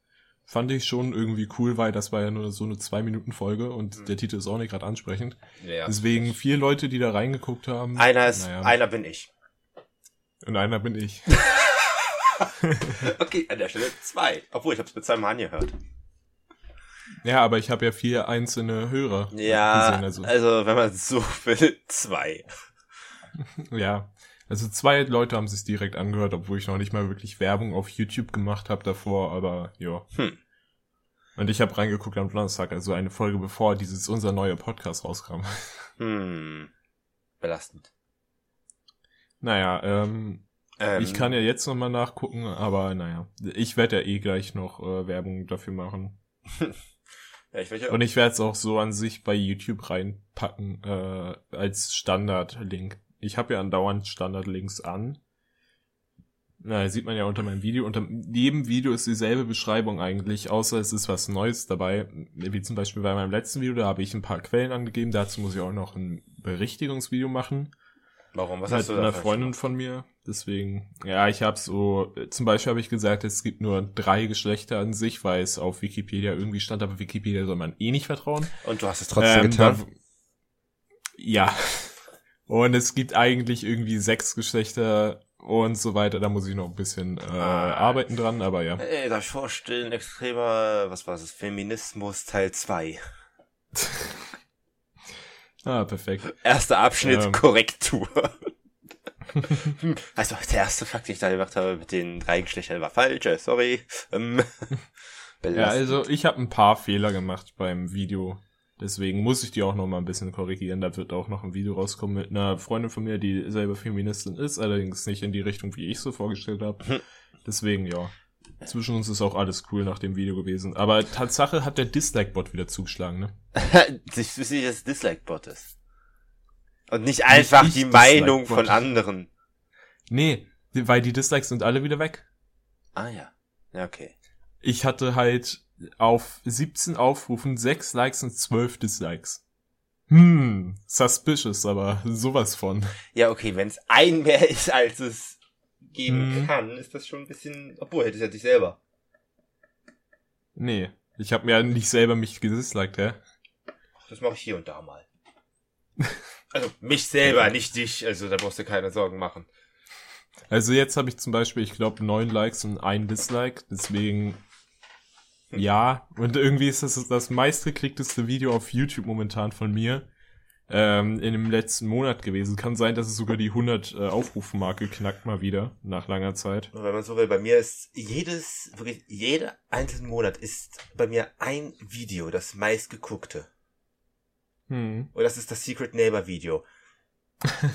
Fand ich schon irgendwie cool, weil das war ja nur so eine zwei Minuten Folge und mhm. der Titel ist auch nicht gerade ansprechend. Ja. Deswegen vier Leute, die da reingeguckt haben. Einer ist, naja. einer bin ich. Und einer bin ich. okay, an der Stelle zwei. Obwohl, ich habe es mit zweimal angehört. Ja, aber ich habe ja vier einzelne Hörer. Ja, gesehen, also. also wenn man so will, zwei. ja, also zwei Leute haben sich direkt angehört, obwohl ich noch nicht mal wirklich Werbung auf YouTube gemacht habe davor, aber ja. Hm. Und ich habe reingeguckt am Donnerstag, also eine Folge bevor dieses unser neuer Podcast rauskam. Hm. Belastend. Naja, ähm, ähm, ich kann ja jetzt nochmal nachgucken, aber naja, ich werde ja eh gleich noch äh, Werbung dafür machen. Ja, ich ja Und ich werde es auch so an sich bei YouTube reinpacken äh, als Standard-Link. Ich habe ja andauernd Standard-Links an. Na, sieht man ja unter meinem Video. Unter jedem Video ist dieselbe Beschreibung eigentlich, außer es ist was Neues dabei. Wie zum Beispiel bei meinem letzten Video, da habe ich ein paar Quellen angegeben. Dazu muss ich auch noch ein Berichtigungsvideo machen. Warum? Was hast du da einer Freundin von mir. Deswegen, ja, ich habe so, zum Beispiel habe ich gesagt, es gibt nur drei Geschlechter an sich, weil es auf Wikipedia irgendwie stand, aber Wikipedia soll man eh nicht vertrauen. Und du hast es trotzdem ähm, getan? Da, ja. Und es gibt eigentlich irgendwie sechs Geschlechter und so weiter. Da muss ich noch ein bisschen äh, ah. arbeiten dran, aber ja. Ey, darf ich vorstellen, extremer, was war es, Feminismus Teil 2. Ah, perfekt. Erster Abschnitt, ähm. Korrektur. also, der erste Fakt, den ich da gemacht habe mit den drei Geschlechtern war falsch, äh, sorry. Ähm, ja, also ich habe ein paar Fehler gemacht beim Video. Deswegen muss ich die auch noch mal ein bisschen korrigieren. Da wird auch noch ein Video rauskommen mit einer Freundin von mir, die selber Feministin ist, allerdings nicht in die Richtung, wie ich so vorgestellt habe. Hm. Deswegen, ja. Zwischen uns ist auch alles cool nach dem Video gewesen. Aber Tatsache hat der Dislike-Bot wieder zugeschlagen, ne? ich wüsste nicht, dass es Dislike-Bot ist. Und nicht einfach nicht die Meinung von anderen. Nee, weil die Dislikes sind alle wieder weg. Ah ja. Ja, okay. Ich hatte halt auf 17 Aufrufen 6 Likes und 12 Dislikes. Hm, suspicious, aber sowas von. Ja, okay, wenn es ein mehr ist, als es geben hm. kann, ist das schon ein bisschen. Obwohl, hätte es ja dich selber. Nee, ich habe mir ja nicht selber mich gedisliked, hä? Das mache ich hier und da mal. also mich selber, nicht dich. Also da brauchst du keine Sorgen machen. Also jetzt habe ich zum Beispiel, ich glaube, neun Likes und ein Dislike. Deswegen ja. Und irgendwie ist das das meistgeklickteste Video auf YouTube momentan von mir ähm, in dem letzten Monat gewesen. Kann sein, dass es sogar die 100 äh, Aufrufmarke knackt mal wieder nach langer Zeit. Und wenn man so will, bei mir ist jedes, wirklich jeder einzelne Monat ist bei mir ein Video das meistgeguckte. Hm. Und das ist das Secret Neighbor Video.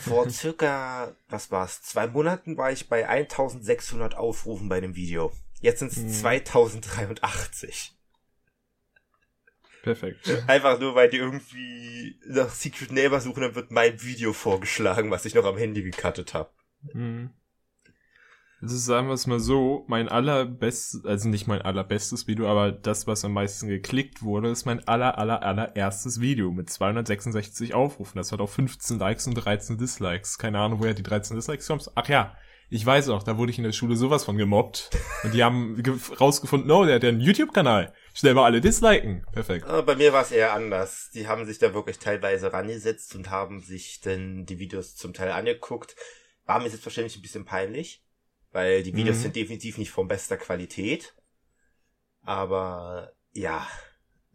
Vor circa, was war's, zwei Monaten war ich bei 1600 Aufrufen bei dem Video. Jetzt sind es hm. 2083. Perfekt. Einfach nur, weil die irgendwie nach Secret Neighbor suchen, dann wird mein Video vorgeschlagen, was ich noch am Handy gecuttet habe. Mhm. Ist, sagen wir es mal so, mein allerbestes, also nicht mein allerbestes Video, aber das, was am meisten geklickt wurde, ist mein aller, aller, allererstes Video mit 266 Aufrufen. Das hat auch 15 Likes und 13 Dislikes. Keine Ahnung, woher die 13 Dislikes kommen. Ach ja, ich weiß auch, da wurde ich in der Schule sowas von gemobbt. Und die haben rausgefunden, oh, der hat ja einen YouTube-Kanal. Schnell mal alle disliken. Perfekt. bei mir war es eher anders. Die haben sich da wirklich teilweise rangesetzt und haben sich dann die Videos zum Teil angeguckt. war mir selbstverständlich ein bisschen peinlich, weil die Videos Mhm. sind definitiv nicht von bester Qualität. Aber ja,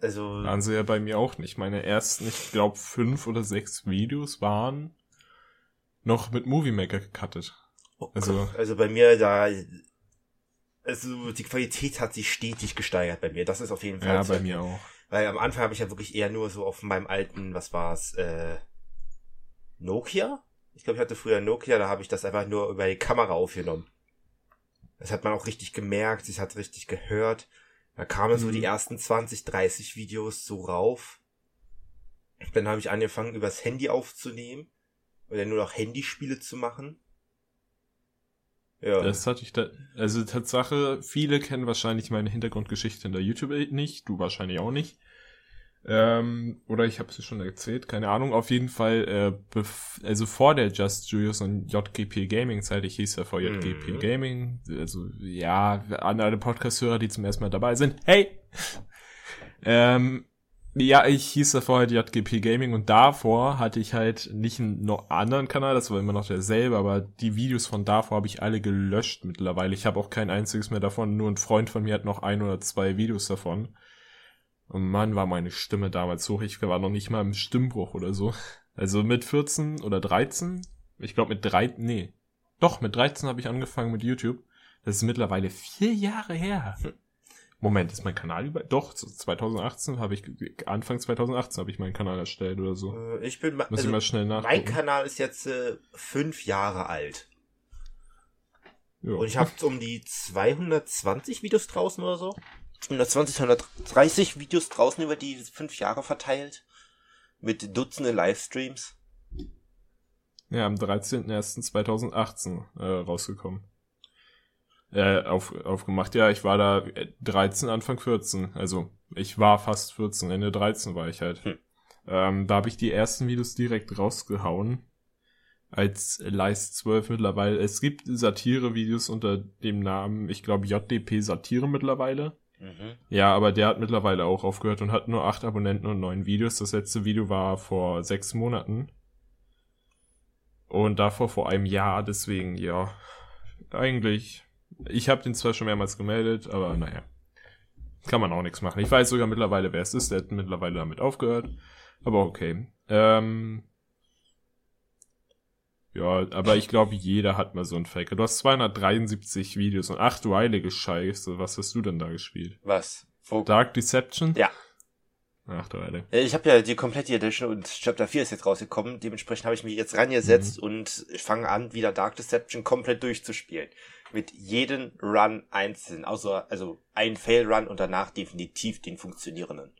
also Waren sie ja bei mir auch nicht. Meine ersten, ich glaube, fünf oder sechs Videos waren noch mit Movie Maker gecuttet. oh also- also bei mir da, also die Qualität hat sich stetig gesteigert bei mir. Das ist auf jeden Fall. Ja, bei mir auch. Weil am Anfang habe ich ja wirklich eher nur so auf meinem alten, was war's, äh, Nokia? Ich glaube, ich hatte früher Nokia, da habe ich das einfach nur über die Kamera aufgenommen. Das hat man auch richtig gemerkt, es hat richtig gehört. Da kamen so Mhm. die ersten 20, 30 Videos so rauf. Dann habe ich angefangen, übers Handy aufzunehmen. Oder nur noch Handyspiele zu machen. Ja. Das hatte ich da, also Tatsache, viele kennen wahrscheinlich meine Hintergrundgeschichte in der YouTube nicht, du wahrscheinlich auch nicht. Ähm, oder ich habe es schon erzählt, keine Ahnung. Auf jeden Fall, äh, also vor der Just Julius und JGP Gaming Zeit, ich hieß ja vor JGP Mhm. Gaming, also ja, an alle Podcast-Hörer, die zum ersten Mal dabei sind, hey! ähm, ja, ich hieß davor halt JGP Gaming und davor hatte ich halt nicht einen noch anderen Kanal, das war immer noch derselbe, aber die Videos von davor habe ich alle gelöscht mittlerweile. Ich habe auch kein einziges mehr davon, nur ein Freund von mir hat noch ein oder zwei Videos davon. Und Mann, war meine Stimme damals hoch. Ich war noch nicht mal im Stimmbruch oder so. Also mit 14 oder 13? Ich glaube mit 3, nee. Doch, mit 13 habe ich angefangen mit YouTube. Das ist mittlerweile vier Jahre her. Moment, ist mein Kanal über? Doch, so 2018 habe ich, Anfang 2018 habe ich meinen Kanal erstellt oder so. Äh, ich bin, Muss ich also, mal schnell mein nachgucken. Kanal ist jetzt äh, fünf Jahre alt. Ja. Und ich habe um die 220 Videos draußen oder so. 120, 130 Videos draußen über die fünf Jahre verteilt. Mit Dutzende Livestreams. Ja, am 13.01.2018 äh, rausgekommen. Äh, auf, aufgemacht. Ja, ich war da äh, 13, Anfang 14. Also, ich war fast 14, Ende 13 war ich halt. Hm. Ähm, da habe ich die ersten Videos direkt rausgehauen. Als Leist 12 mittlerweile. Es gibt Satire-Videos unter dem Namen, ich glaube, JDP Satire mittlerweile. Mhm. Ja, aber der hat mittlerweile auch aufgehört und hat nur acht Abonnenten und neun Videos. Das letzte Video war vor sechs Monaten. Und davor vor einem Jahr, deswegen, ja, eigentlich. Ich habe den zwar schon mehrmals gemeldet, aber naja. Kann man auch nichts machen. Ich weiß sogar mittlerweile, wer es ist. Der hat mittlerweile damit aufgehört. Aber okay. Ähm, ja, aber ich glaube, jeder hat mal so einen Faker. Du hast 273 Videos und ach du heilige Scheiße, was hast du denn da gespielt? Was? Wo? Dark Deception? Ja. Ach du Heilige. Äh, Ich habe ja die komplette Edition und Chapter 4 ist jetzt rausgekommen. Dementsprechend habe ich mich jetzt rangesetzt Mhm. und fange an, wieder Dark Deception komplett durchzuspielen. Mit jedem Run einzeln. Außer, also ein Fail-Run und danach definitiv den funktionierenden.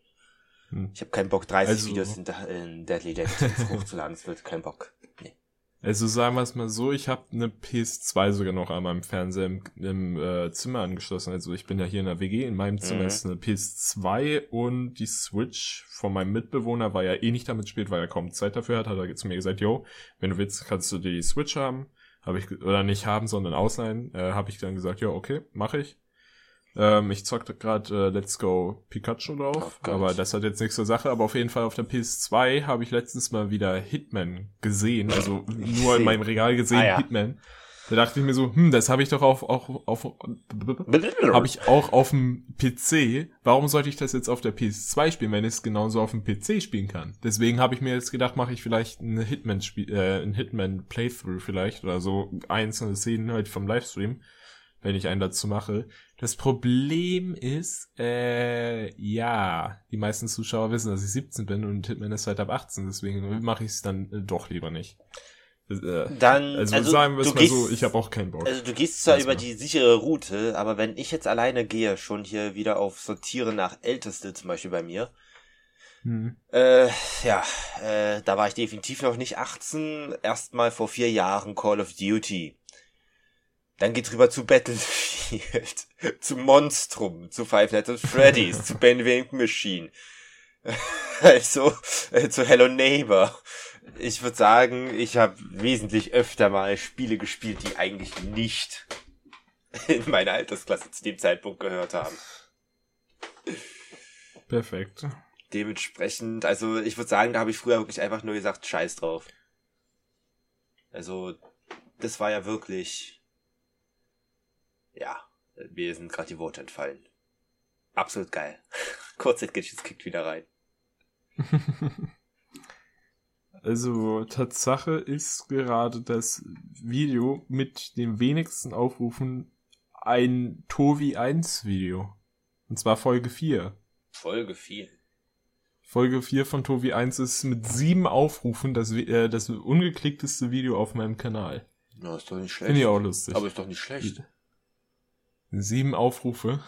Hm. Ich habe keinen Bock, 30 Also- Videos in, in Deadly Detectives hochzuladen. Es wird kein Bock. Nee. Also sagen wir es mal so, ich habe eine PS2 sogar noch an meinem Fernseher im, im äh, Zimmer angeschlossen. Also ich bin ja hier in der WG, in meinem Zimmer Mhm. ist eine PS2 und die Switch von meinem Mitbewohner, weil er eh nicht damit spielt, weil er kaum Zeit dafür hat, hat er zu mir gesagt, yo, wenn du willst, kannst du die Switch haben. Habe ich, oder nicht haben, sondern ausleihen. Äh, habe ich dann gesagt, ja, okay, mache ich. Ähm, ich zockte gerade äh, Let's Go Pikachu drauf, Oh aber das hat jetzt nichts zur Sache. Aber auf jeden Fall auf der PS2 habe ich letztens mal wieder Hitman gesehen, also nur in meinem Regal gesehen, Ah, ja. Hitman. Da dachte ich mir so, hm, das habe ich doch auf, auf, auf habe ich auch auf dem PC. Warum sollte ich das jetzt auf der PS2 spielen, wenn ich es genauso auf dem PC spielen kann? Deswegen habe ich mir jetzt gedacht, mache ich vielleicht eine Hitman Spiel, äh, ein Hitman Playthrough vielleicht oder so einzelne Szenen halt vom Livestream, wenn ich einen dazu mache. Das Problem ist, äh, ja, die meisten Zuschauer wissen, dass ich 17 bin und Hitman ist halt ab 18, deswegen mache ich es dann äh, doch lieber nicht. Äh, Dann, also, also, sagen wir es du mal gehst, so, ich habe auch keinen Bock. Also du gehst zwar über die sichere Route, aber wenn ich jetzt alleine gehe, schon hier wieder auf Sortieren nach Älteste zum Beispiel bei mir, Hm. Äh, ja, äh, da war ich definitiv noch nicht 18. Erstmal vor vier Jahren Call of Duty. Dann geht's rüber zu Battlefield, zu Monstrum, zu Five Nights at Freddy's, zu Ben Wink Machine. Also, äh, zu Hello Neighbor. Ich würde sagen, ich habe wesentlich öfter mal Spiele gespielt, die eigentlich nicht in meiner Altersklasse zu dem Zeitpunkt gehört haben. Perfekt. Dementsprechend, also ich würde sagen, da habe ich früher wirklich einfach nur gesagt, scheiß drauf. Also das war ja wirklich, ja, mir sind gerade die Worte entfallen. Absolut geil. Kurzzeit Gadgets kickt wieder rein. Also Tatsache ist gerade das Video mit den wenigsten Aufrufen ein Tovi 1 Video. Und zwar Folge 4. Folge 4. Folge 4 von Tovi 1 ist mit sieben Aufrufen das, äh, das ungeklickteste Video auf meinem Kanal. Na, ist doch nicht schlecht. Finde ich auch lustig. Aber ist doch nicht schlecht. Sieben Aufrufe.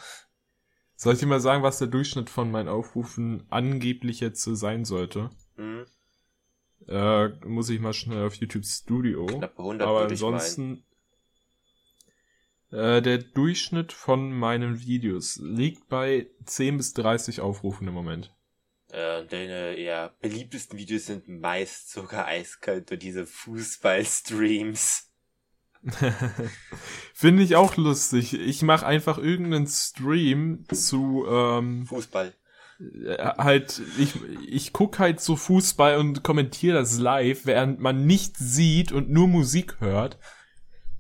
Soll ich dir mal sagen, was der Durchschnitt von meinen Aufrufen angeblich jetzt so sein sollte? Mhm. Äh, muss ich mal schnell auf YouTube Studio. Knapp 100 Aber ansonsten, äh, der Durchschnitt von meinen Videos liegt bei 10 bis 30 Aufrufen im Moment. Äh, deine eher beliebtesten Videos sind meist sogar eiskalt und diese Fußball-Streams. Finde ich auch lustig. Ich mache einfach irgendeinen Stream zu, ähm, Fußball. äh, halt, ich, ich guck halt so Fußball und kommentiere das live, während man nichts sieht und nur Musik hört.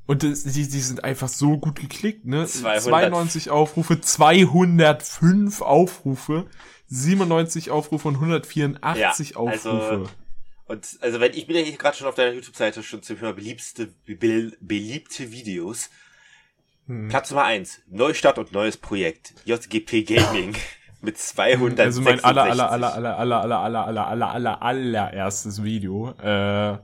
Und das, die, die sind einfach so gut geklickt, ne? 200. 92 Aufrufe, 205 Aufrufe, 97 Aufrufe und 184 Ja, Aufrufe. also- Und also wenn ich bin ja hier gerade schon auf deiner YouTube-Seite schon zum Thema beliebste, be, beliebte Videos. Hm. Platz Nummer eins Neustart und neues Projekt. JGP Gaming. Mit 200. Also mein aller, aller, aller, aller, aller, aller, aller, aller, aller, aller, allererstes Video, äh,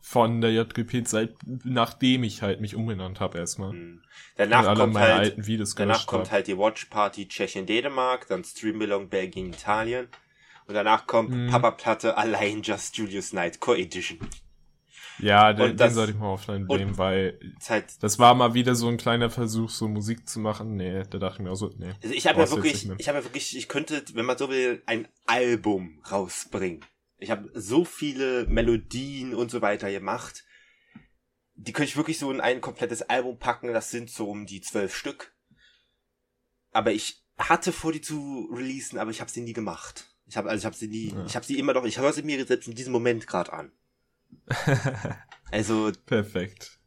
von der JGP Zeit, nachdem ich halt mich umbenannt habe erstmal. Hm. Danach und kommt halt, alten Videos danach kommt hab. halt die Watch Party Tschechien, Dänemark, dann Stream Belong Belgien, Italien. Und danach kommt Hm. Papa Platte allein Just Julius Night Core Edition. Ja, den, Und das- den sollte ich mal offline nehmen, weil halt, das war mal wieder so ein kleiner Versuch, so Musik zu machen. Nee, da dachte ich mir auch so, nee. also ich habe ja wirklich, ich habe ja wirklich, ich könnte, wenn man so will, ein Album rausbringen. Ich habe so viele Melodien und so weiter gemacht. Die könnte ich wirklich so in ein komplettes Album packen. Das sind so um die zwölf Stück. Aber ich hatte vor, die zu releasen, aber ich habe sie nie gemacht. Ich habe also ich habe sie nie, Ja. ich habe sie immer noch, ich höre sie mir selbst in diesem Moment gerade an. Also Perfekt.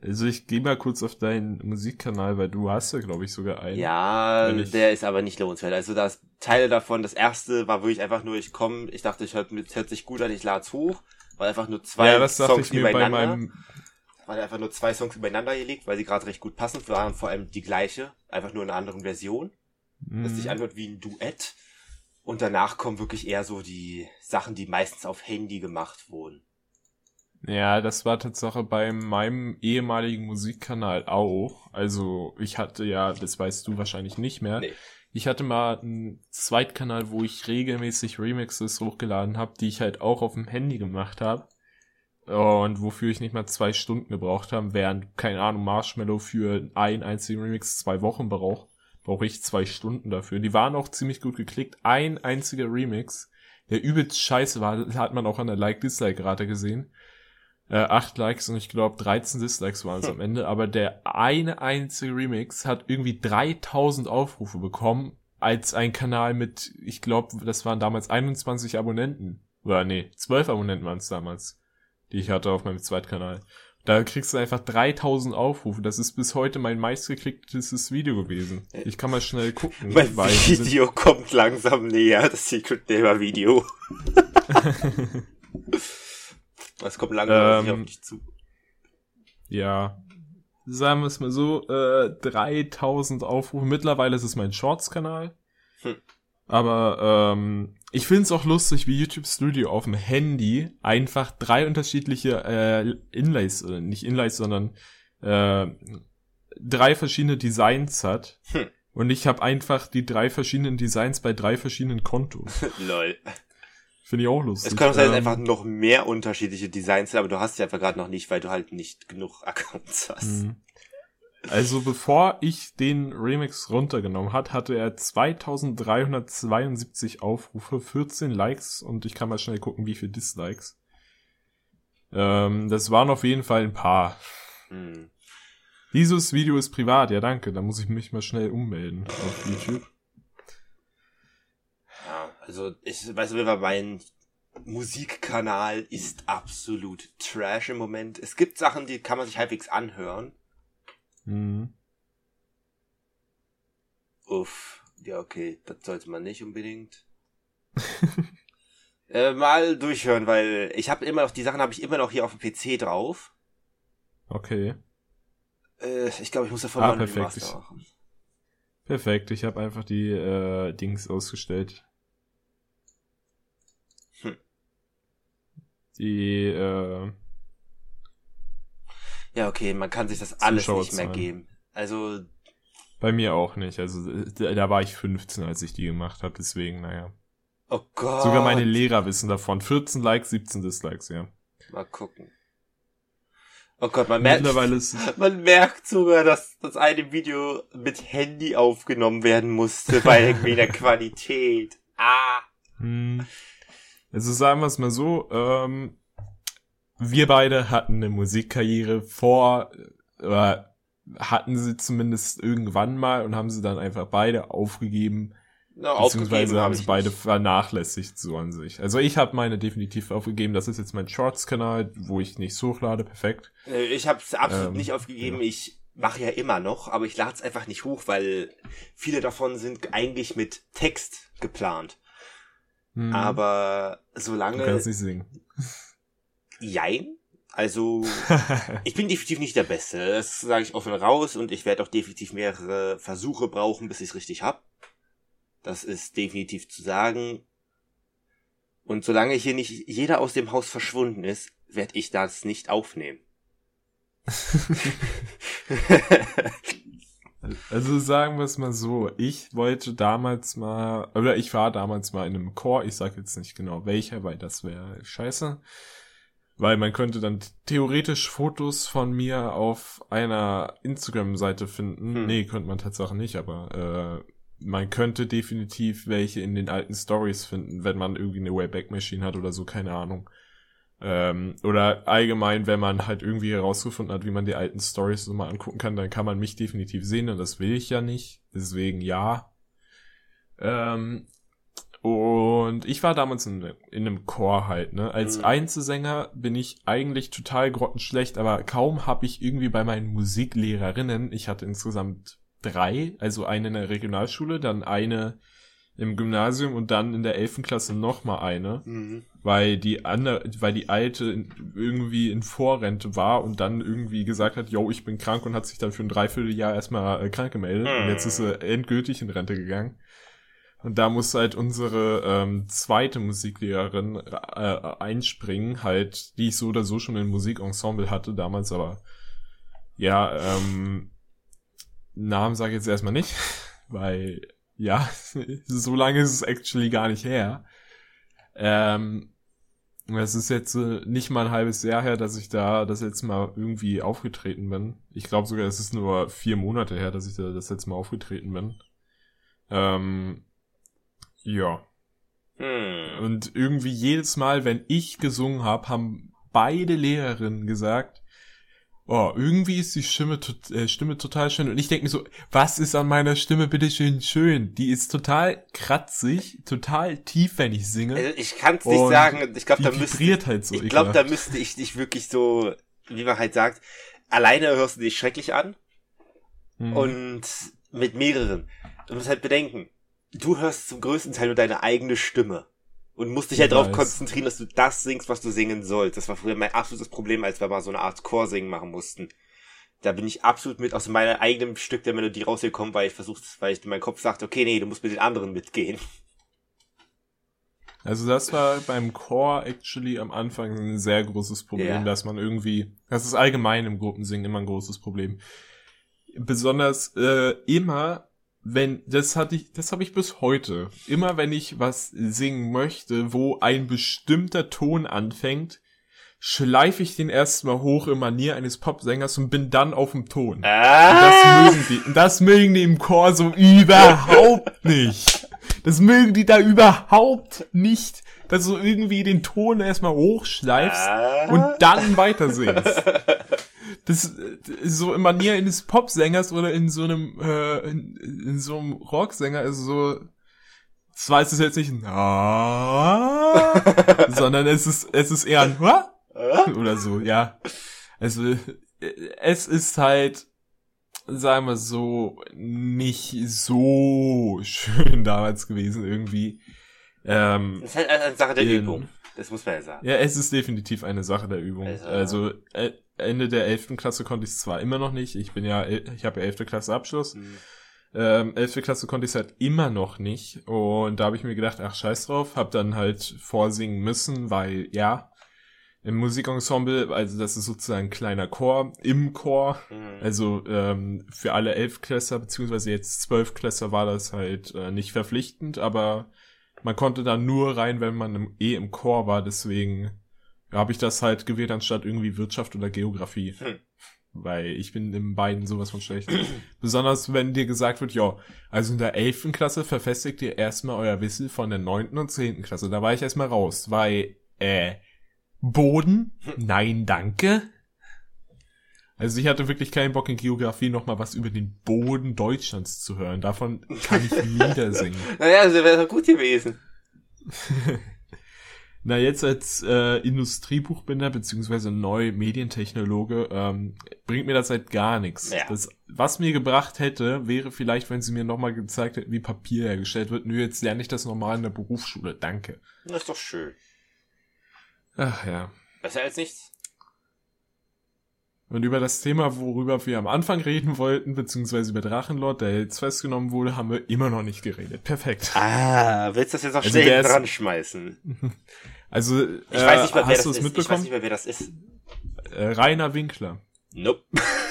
Also ich gehe mal kurz auf deinen Musikkanal, weil du hast ja, glaube ich, sogar einen. Ja, der ist aber nicht lohnenswert. Also das Teile davon, das erste war wirklich einfach nur, ich komme, ich dachte, ich hört, es hört sich gut an, ich lade es hoch. War einfach nur zwei ja, das Songs ich mir bei übereinander. meinem, War einfach nur zwei Songs übereinander gelegt, weil sie gerade recht gut passen. Waren vor allem die gleiche, einfach nur in einer anderen Version. Das sich Mhm. anhört wie ein Duett. Und danach kommen wirklich eher so die Sachen, die meistens auf Handy gemacht wurden. Ja, das war Tatsache bei meinem ehemaligen Musikkanal auch. Also ich hatte ja, das weißt du wahrscheinlich nicht mehr. Nee. Ich hatte mal einen Zweitkanal, wo ich regelmäßig Remixes hochgeladen habe, die ich halt auch auf dem Handy gemacht habe. Und wofür ich nicht mal zwei Stunden gebraucht habe, während, keine Ahnung, Marshmallow für einen einzigen Remix zwei Wochen braucht, brauche ich zwei Stunden dafür. Die waren auch ziemlich gut geklickt. Ein einziger Remix, der übelst scheiße war, hat man auch an der Like-Dislike-Rate gesehen. Äh, acht Likes und ich glaube 13 Dislikes waren es Hm. am Ende, aber der eine einzige Remix hat irgendwie 3000 Aufrufe bekommen, als ein Kanal mit, ich glaube, das waren damals 21 Abonnenten. Oder nee, 12 Abonnenten waren es damals, die ich hatte auf meinem Zweitkanal. Da kriegst du einfach 3000 Aufrufe. Das ist bis heute mein meistgeklicktestes Video gewesen. Ich kann mal schnell gucken. Mein Video kommt langsam näher, das Secret Neighbor Video. Es kommt langsam Ähm, auf dich zu. ja, sagen wir es mal so, äh, 3000 Aufrufe. Mittlerweile ist es mein Shorts-Kanal. Hm. Aber ähm, ich finde es auch lustig, wie YouTube Studio auf dem Handy einfach drei unterschiedliche äh, Inlays, oder nicht Inlays, sondern äh, drei verschiedene Designs hat. Hm. Und ich habe einfach die drei verschiedenen Designs bei drei verschiedenen Kontos. Lol. Finde ich auch lustig. Es können auch sein, dass Ähm, einfach noch mehr unterschiedliche Designs sind, aber du hast sie einfach gerade noch nicht, weil du halt nicht genug Accounts hast. Mhm. Also bevor ich den Remix runtergenommen hat, hatte er 2372 Aufrufe, 14 Likes und ich kann mal schnell gucken, wie viel Dislikes. Ähm, das waren auf jeden Fall ein paar. Hm. Dieses Video ist privat, ja danke, da muss ich mich mal schnell ummelden auf YouTube. Ja, also ich weiß Fall, mein Musikkanal ist absolut Trash im Moment. Es gibt Sachen, die kann man sich halbwegs anhören. Mhm. Uff, ja okay, das sollte man nicht unbedingt. äh, mal durchhören, weil ich habe immer noch, die Sachen habe ich immer noch hier auf dem PC drauf. Okay. Äh, ich glaube, ich muss davon Ah, mal perfekt. Remaster machen. Perfekt, ich habe einfach die äh, Dings ausgestellt. Hm. Die, äh, Ja, okay, man kann sich das alles nicht mehr geben. Also, bei mir auch nicht. Also äh, da war ich 15, als ich die gemacht habe, deswegen, naja. oh Gott. Sogar meine Lehrer wissen davon. 14 Likes, 17 Dislikes, ja. Mal gucken. Oh Gott, man merkt, man merkt sogar, dass das eine Video mit Handy aufgenommen werden musste, bei irgendwie der Qualität. Ah. hm, also sagen wir es mal so, ähm, wir beide hatten eine Musikkarriere vor, oder hatten sie zumindest irgendwann mal und haben sie dann einfach beide aufgegeben, Na, beziehungsweise haben hab sie beide nicht. vernachlässigt so an sich. Also ich habe meine definitiv aufgegeben, das ist jetzt mein Shorts-Kanal, wo ich nichts hochlade, perfekt. Äh, Ich habe es absolut Ähm, nicht aufgegeben. ja. Ich mache ja immer noch, aber ich lade es einfach nicht hoch, weil viele davon sind eigentlich mit Text geplant. Hm, Aber du solange kannst nicht singen. Jein. Also ich bin definitiv nicht der Beste. Das sage ich offen raus und ich werde auch definitiv mehrere Versuche brauchen, bis ich es richtig hab. Das ist definitiv zu sagen. Und solange hier nicht jeder aus dem Haus verschwunden ist, werde ich das nicht aufnehmen. Also sagen wir es mal so, ich wollte damals mal, oder ich war damals mal in einem Chor, ich sag jetzt nicht genau welcher, weil das wäre scheiße. Weil man könnte dann theoretisch Fotos von mir auf einer Instagram-Seite finden. Hm. Nee, könnte man tatsächlich nicht, aber äh, man könnte definitiv welche in den alten Stories finden, wenn man irgendwie eine Wayback-Machine hat oder so, keine Ahnung. Ähm, oder allgemein, wenn man halt irgendwie herausgefunden hat, wie man die alten Stories so mal angucken kann, dann kann man mich definitiv sehen und das will ich ja nicht. Deswegen ja. Ähm, und ich war damals in, in einem Chor halt, ne? Als Mhm. Einzelsänger bin ich eigentlich total grottenschlecht, aber kaum habe ich irgendwie bei meinen Musiklehrerinnen, ich hatte insgesamt drei, also eine in der Regionalschule, dann eine im Gymnasium und dann in der elften Klasse noch mal eine Mhm. weil die andere, weil die alte irgendwie in Vorrente war und dann irgendwie gesagt hat, yo, ich bin krank und hat sich dann für ein Dreivierteljahr erstmal äh, krank gemeldet und jetzt ist sie endgültig in Rente gegangen. Und da muss halt unsere ähm, zweite Musiklehrerin äh, einspringen, halt, die ich so oder so schon in Musikensemble hatte damals, aber ja, ähm, Namen sage ich jetzt erstmal nicht, weil ja, so lange ist es actually gar nicht her. Ähm, es ist jetzt äh, nicht mal ein halbes Jahr her, dass ich da das letzte Mal irgendwie aufgetreten bin. Ich glaube sogar, es ist nur vier Monate her, dass ich da das letzte Mal aufgetreten bin. Ähm, ja. Hm. Und irgendwie jedes Mal, wenn ich gesungen habe, haben beide Lehrerinnen gesagt, oh, irgendwie ist die Stimme, äh, Stimme total schön. Und ich denke mir so, was ist an meiner Stimme bitte schön schön? Die ist total kratzig, total tief, wenn ich singe. Also ich kann es nicht sagen. Ich glaube, da müsste halt so ich glaube, da müsste ich dich wirklich so, wie man halt sagt, alleine hörst du dich schrecklich an Hm. und mit mehreren. Du musst halt bedenken, du hörst zum größten Teil nur deine eigene Stimme und musst dich halt darauf konzentrieren, dass du das singst, was du singen sollst. Das war früher mein absolutes Problem, als wir mal so eine Art Chorsingen machen mussten. Da bin ich absolut mit aus meinem eigenen Stück der Melodie rausgekommen, weil ich versucht, weil ich in meinem Kopf sagte, okay, nee, du musst mit den anderen mitgehen. Also das war beim Chor actually am Anfang ein sehr großes Problem, Ja. dass man irgendwie, das ist allgemein im Gruppensingen immer ein großes Problem. Besonders äh, immer, wenn, das hatte ich, das habe ich bis heute. Immer wenn ich was singen möchte, wo ein bestimmter Ton anfängt, schleife ich den erstmal hoch in Manier eines Popsängers und bin dann auf dem Ton. Ah! Das mögen die, das mögen die im Chor so überhaupt nicht. Das mögen die da überhaupt nicht, dass du irgendwie den Ton erstmal hochschleifst Ah. und dann weiter singst. Das äh, so in Manier eines Popsängers oder in so einem äh, in, in so einem Rocksänger ist so zwar ist es jetzt nicht ah, sondern es ist, es ist eher ein Hua oder so, ja. Also, es ist halt, sagen wir so, nicht so schön damals gewesen irgendwie. Ähm, Das ist halt eine Sache der in- Übung. Das muss man ja sagen. ja, es ist definitiv eine Sache der Übung. Also- Also, äh, Ende der 11. Klasse konnte ich es zwar immer noch nicht. Ich bin ja, el- ich habe ja 11. Klasse Abschluss. Hm. Ähm, 11. Klasse konnte ich es halt immer noch nicht. Und da habe ich mir gedacht, ach scheiß drauf, hab dann halt vorsingen müssen, weil ja, im Musikensemble, also das ist sozusagen ein kleiner Chor im Chor. Hm. Also ähm, für alle Elfklässler, beziehungsweise jetzt Zwölfklässler war das halt äh, nicht verpflichtend, aber man konnte da nur rein, wenn man im, eh im Chor war, deswegen habe ich das halt gewählt, anstatt irgendwie Wirtschaft oder Geografie. Hm. Weil ich bin in beiden sowas von schlecht. Besonders wenn dir gesagt wird, ja, also in der 11. Klasse verfestigt ihr erstmal euer Wissen von der 9. und 10. Klasse. Da war ich erstmal raus, weil, äh, Boden? Nein, danke. Also ich hatte wirklich keinen Bock in Geografie nochmal was über den Boden Deutschlands zu hören. Davon kann ich Lieder singen. Naja, das wäre doch gut gewesen. Na, jetzt als äh, Industriebuchbinder beziehungsweise neu Medientechnologe ähm, bringt mir das halt gar nichts. Ja. Das, was mir gebracht hätte, wäre vielleicht, wenn sie mir nochmal gezeigt hätten, wie Papier hergestellt wird. Nö, jetzt lerne ich das normal in der Berufsschule. Danke. Das ist doch schön. Ach ja. Besser als nichts. Und über das Thema, worüber wir am Anfang reden wollten, beziehungsweise über Drachenlord, der jetzt festgenommen wurde, haben wir immer noch nicht geredet. Perfekt. Ah, willst du das jetzt noch Also schnell ist- dran schmeißen? Also, Ich weiß nicht mal, wer hast du es ist. Ich weiß mitbekommen? nicht mehr, wer das ist. Äh, Rainer Winkler. Nope.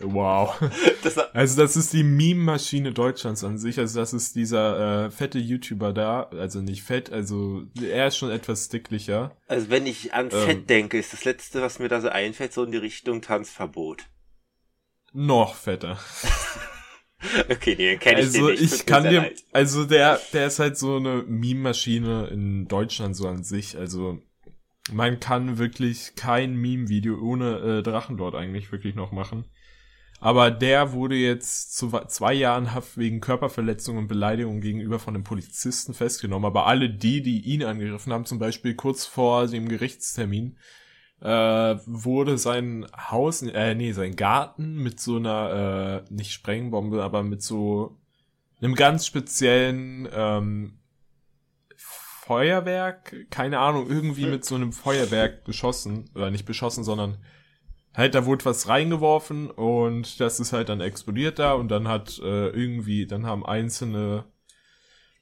Wow. Das Also das ist die Meme-Maschine Deutschlands an sich. Also das ist dieser äh, fette YouTuber da. Also nicht fett, also er ist schon etwas dicklicher. also wenn ich an Ähm. Fett denke, ist das letzte, was mir da so einfällt, so in die Richtung Tanzverbot. Noch fetter. Okay, den kenne ich Also den nicht. ich kann dir, leid. also der, der ist halt so eine Meme-Maschine in Deutschland so an sich. Also man kann wirklich kein Meme-Video ohne äh, Drachenlord eigentlich wirklich noch machen. Aber der wurde jetzt zu zwei Jahren Haft wegen Körperverletzung und Beleidigung gegenüber von einem Polizisten festgenommen. Aber alle die, die ihn angegriffen haben, zum Beispiel kurz vor dem Gerichtstermin, äh, wurde sein Haus, äh, nee, sein Garten mit so einer, äh, nicht Sprengbombe, aber mit so einem ganz speziellen ähm, Feuerwerk, keine Ahnung, irgendwie mit so einem Feuerwerk beschossen, oder nicht beschossen, sondern halt, da wurde was reingeworfen und das ist halt dann explodiert da und dann hat äh, irgendwie, dann haben einzelne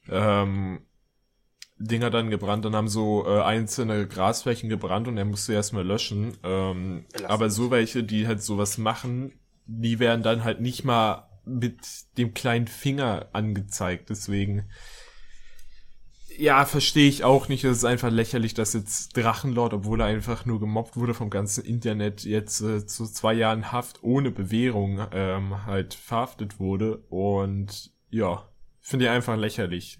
ähm, Dinger dann gebrannt, dann haben so äh, einzelne Grasflächen gebrannt und er musste erstmal löschen. Ähm, aber so welche, die halt sowas machen, die werden dann halt nicht mal mit dem kleinen Finger angezeigt. Deswegen, ja, verstehe ich auch nicht. Es ist einfach lächerlich, dass jetzt Drachenlord, obwohl er einfach nur gemobbt wurde vom ganzen Internet, jetzt äh, zu zwei Jahren Haft ohne Bewährung ähm, halt verhaftet wurde. Und ja, finde ich einfach lächerlich.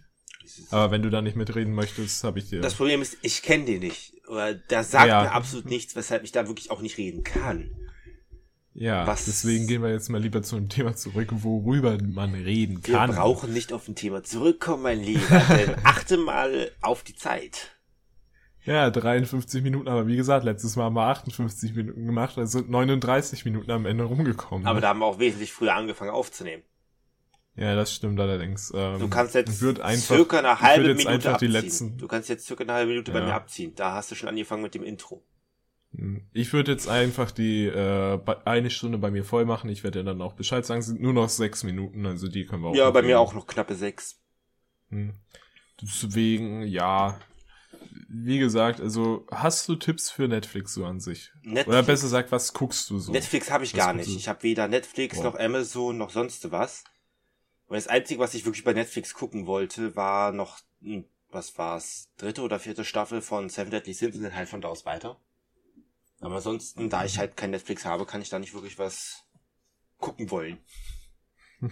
Aber wenn du da nicht mitreden möchtest, habe ich dir. Das Problem ist, ich kenne den nicht. Oder das sagt Ja. mir absolut nichts, weshalb ich da wirklich auch nicht reden kann. Ja, was- deswegen gehen wir jetzt mal lieber zu einem Thema zurück, worüber man reden Wir kann. brauchen nicht auf ein Thema zurückkommen, mein Lieber, denn achte mal auf die Zeit. Ja, 53 Minuten, aber wie gesagt, letztes Mal haben wir 58 Minuten gemacht, also sind 39 Minuten am Ende rumgekommen. Aber da haben wir auch wesentlich früher angefangen aufzunehmen. ja, das stimmt allerdings. Ähm, Du kannst jetzt einfach, circa eine halbe Minute abziehen. letzten, Du kannst jetzt circa eine halbe Minute bei Ja. mir abziehen. Da hast du schon angefangen mit dem Intro. Ich würde jetzt einfach die äh, eine Stunde bei mir voll machen. Ich werde dir dann auch Bescheid sagen. Es sind nur noch sechs Minuten, also die können wir auch. ja, bei mir auch noch knappe sechs. Hm. Deswegen, ja. Wie gesagt, also hast du Tipps für Netflix so an sich? Netflix, Oder besser gesagt, was guckst du so? Netflix habe ich Was gar nicht. du? Ich habe weder Netflix Boah. noch Amazon noch sonst was. Und das Einzige, was ich wirklich bei Netflix gucken wollte, war noch, hm, was war's, dritte oder vierte Staffel von Seven Deadly Sins und dann halt von da aus weiter. Aber ansonsten, da ich halt kein Netflix habe, kann ich da nicht wirklich was gucken wollen.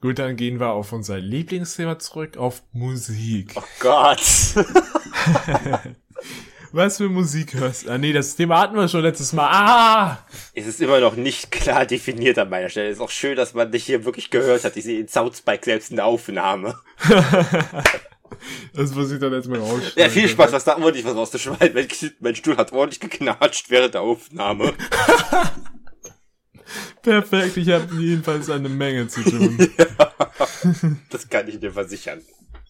Gut, dann gehen wir auf unser Lieblingsthema zurück, auf Musik. Oh Gott! Was für Musik hörst du? Ah, nee, das Thema hatten wir schon letztes Mal. Ah! Es ist immer noch nicht klar definiert an meiner Stelle. Es ist auch schön, dass man dich hier wirklich gehört hat. Ich sehe den Soundspike selbst in der Aufnahme. das muss ich dann jetzt mal rausschneiden. Ja, viel Spaß, was da ordentlich was rauszuschneiden. Mein, mein Stuhl hat ordentlich geknatscht während der Aufnahme. Perfekt, ich habe jedenfalls eine Menge zu tun. ja, das kann ich dir versichern.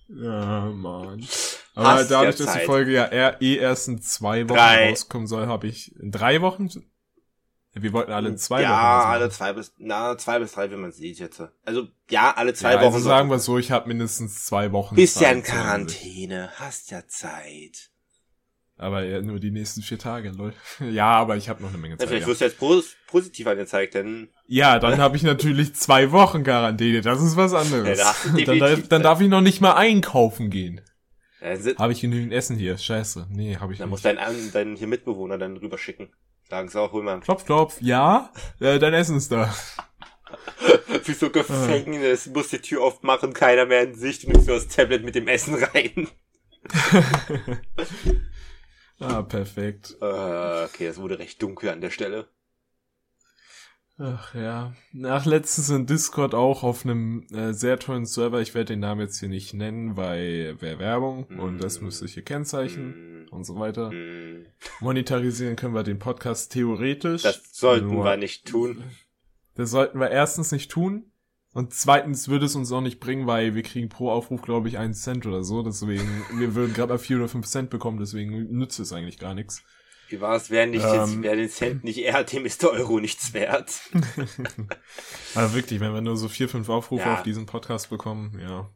Ja, Mann. Aber Hast dadurch, dass die Folge ja eher, eh erst in zwei Wochen drei. rauskommen soll, habe ich in drei Wochen. Wir wollten alle in zwei ja, Wochen. Ja, alle zwei bis, na, zwei bis drei, wenn man sieht jetzt. Also, ja, alle zwei ja, Wochen. Also sagen wir so, ich habe mindestens zwei Wochen. Bist ja in Quarantäne, hast ja Zeit. Aber ja, nur die nächsten vier Tage, lol. Ja, aber ich habe noch eine Menge Zeit. Ja, vielleicht ja. wirst du jetzt pos positiv angezeigt, denn. Ja, dann habe ich natürlich zwei Wochen Quarantäne. Das ist was anderes. Ja, dann, darf, dann darf ich noch nicht mal einkaufen gehen. Ja, habe ich genügend Essen hier? Scheiße. Nee, habe ich dann nicht. Dann muss dein, dein hier Mitbewohner dann rüber schicken. Sagen sie auch, hol mal. Klopf, klopf. Ja, äh, dein Essen ist da. Wie so Gefängnis, ah. muss die Tür aufmachen, keiner mehr in Sicht und nimmst du das Tablet mit dem Essen rein. Ah, perfekt. Äh, okay, es wurde recht dunkel an der Stelle. Ach ja. Nach letztens in Discord auch auf einem äh, sehr tollen Server, ich werde den Namen jetzt hier nicht nennen, weil wäre Werbung mm. und das müsste ich hier kennzeichnen mm. und so weiter. Mm. Monetarisieren können wir den Podcast theoretisch. Das sollten wir nicht tun. Das sollten wir erstens nicht tun. Und zweitens würde es uns auch nicht bringen, weil wir kriegen pro Aufruf, glaube ich, einen Cent oder so. Deswegen, wir würden gerade mal vier oder fünf Cent bekommen, deswegen nützt es eigentlich gar nichts. Wie war es, wäre nicht ähm, jetzt, wäre den Cent nicht er, dem ist der Euro nichts wert. Aber wirklich, wenn wir nur so vier, fünf Aufrufe ja. auf diesen Podcast bekommen, ja.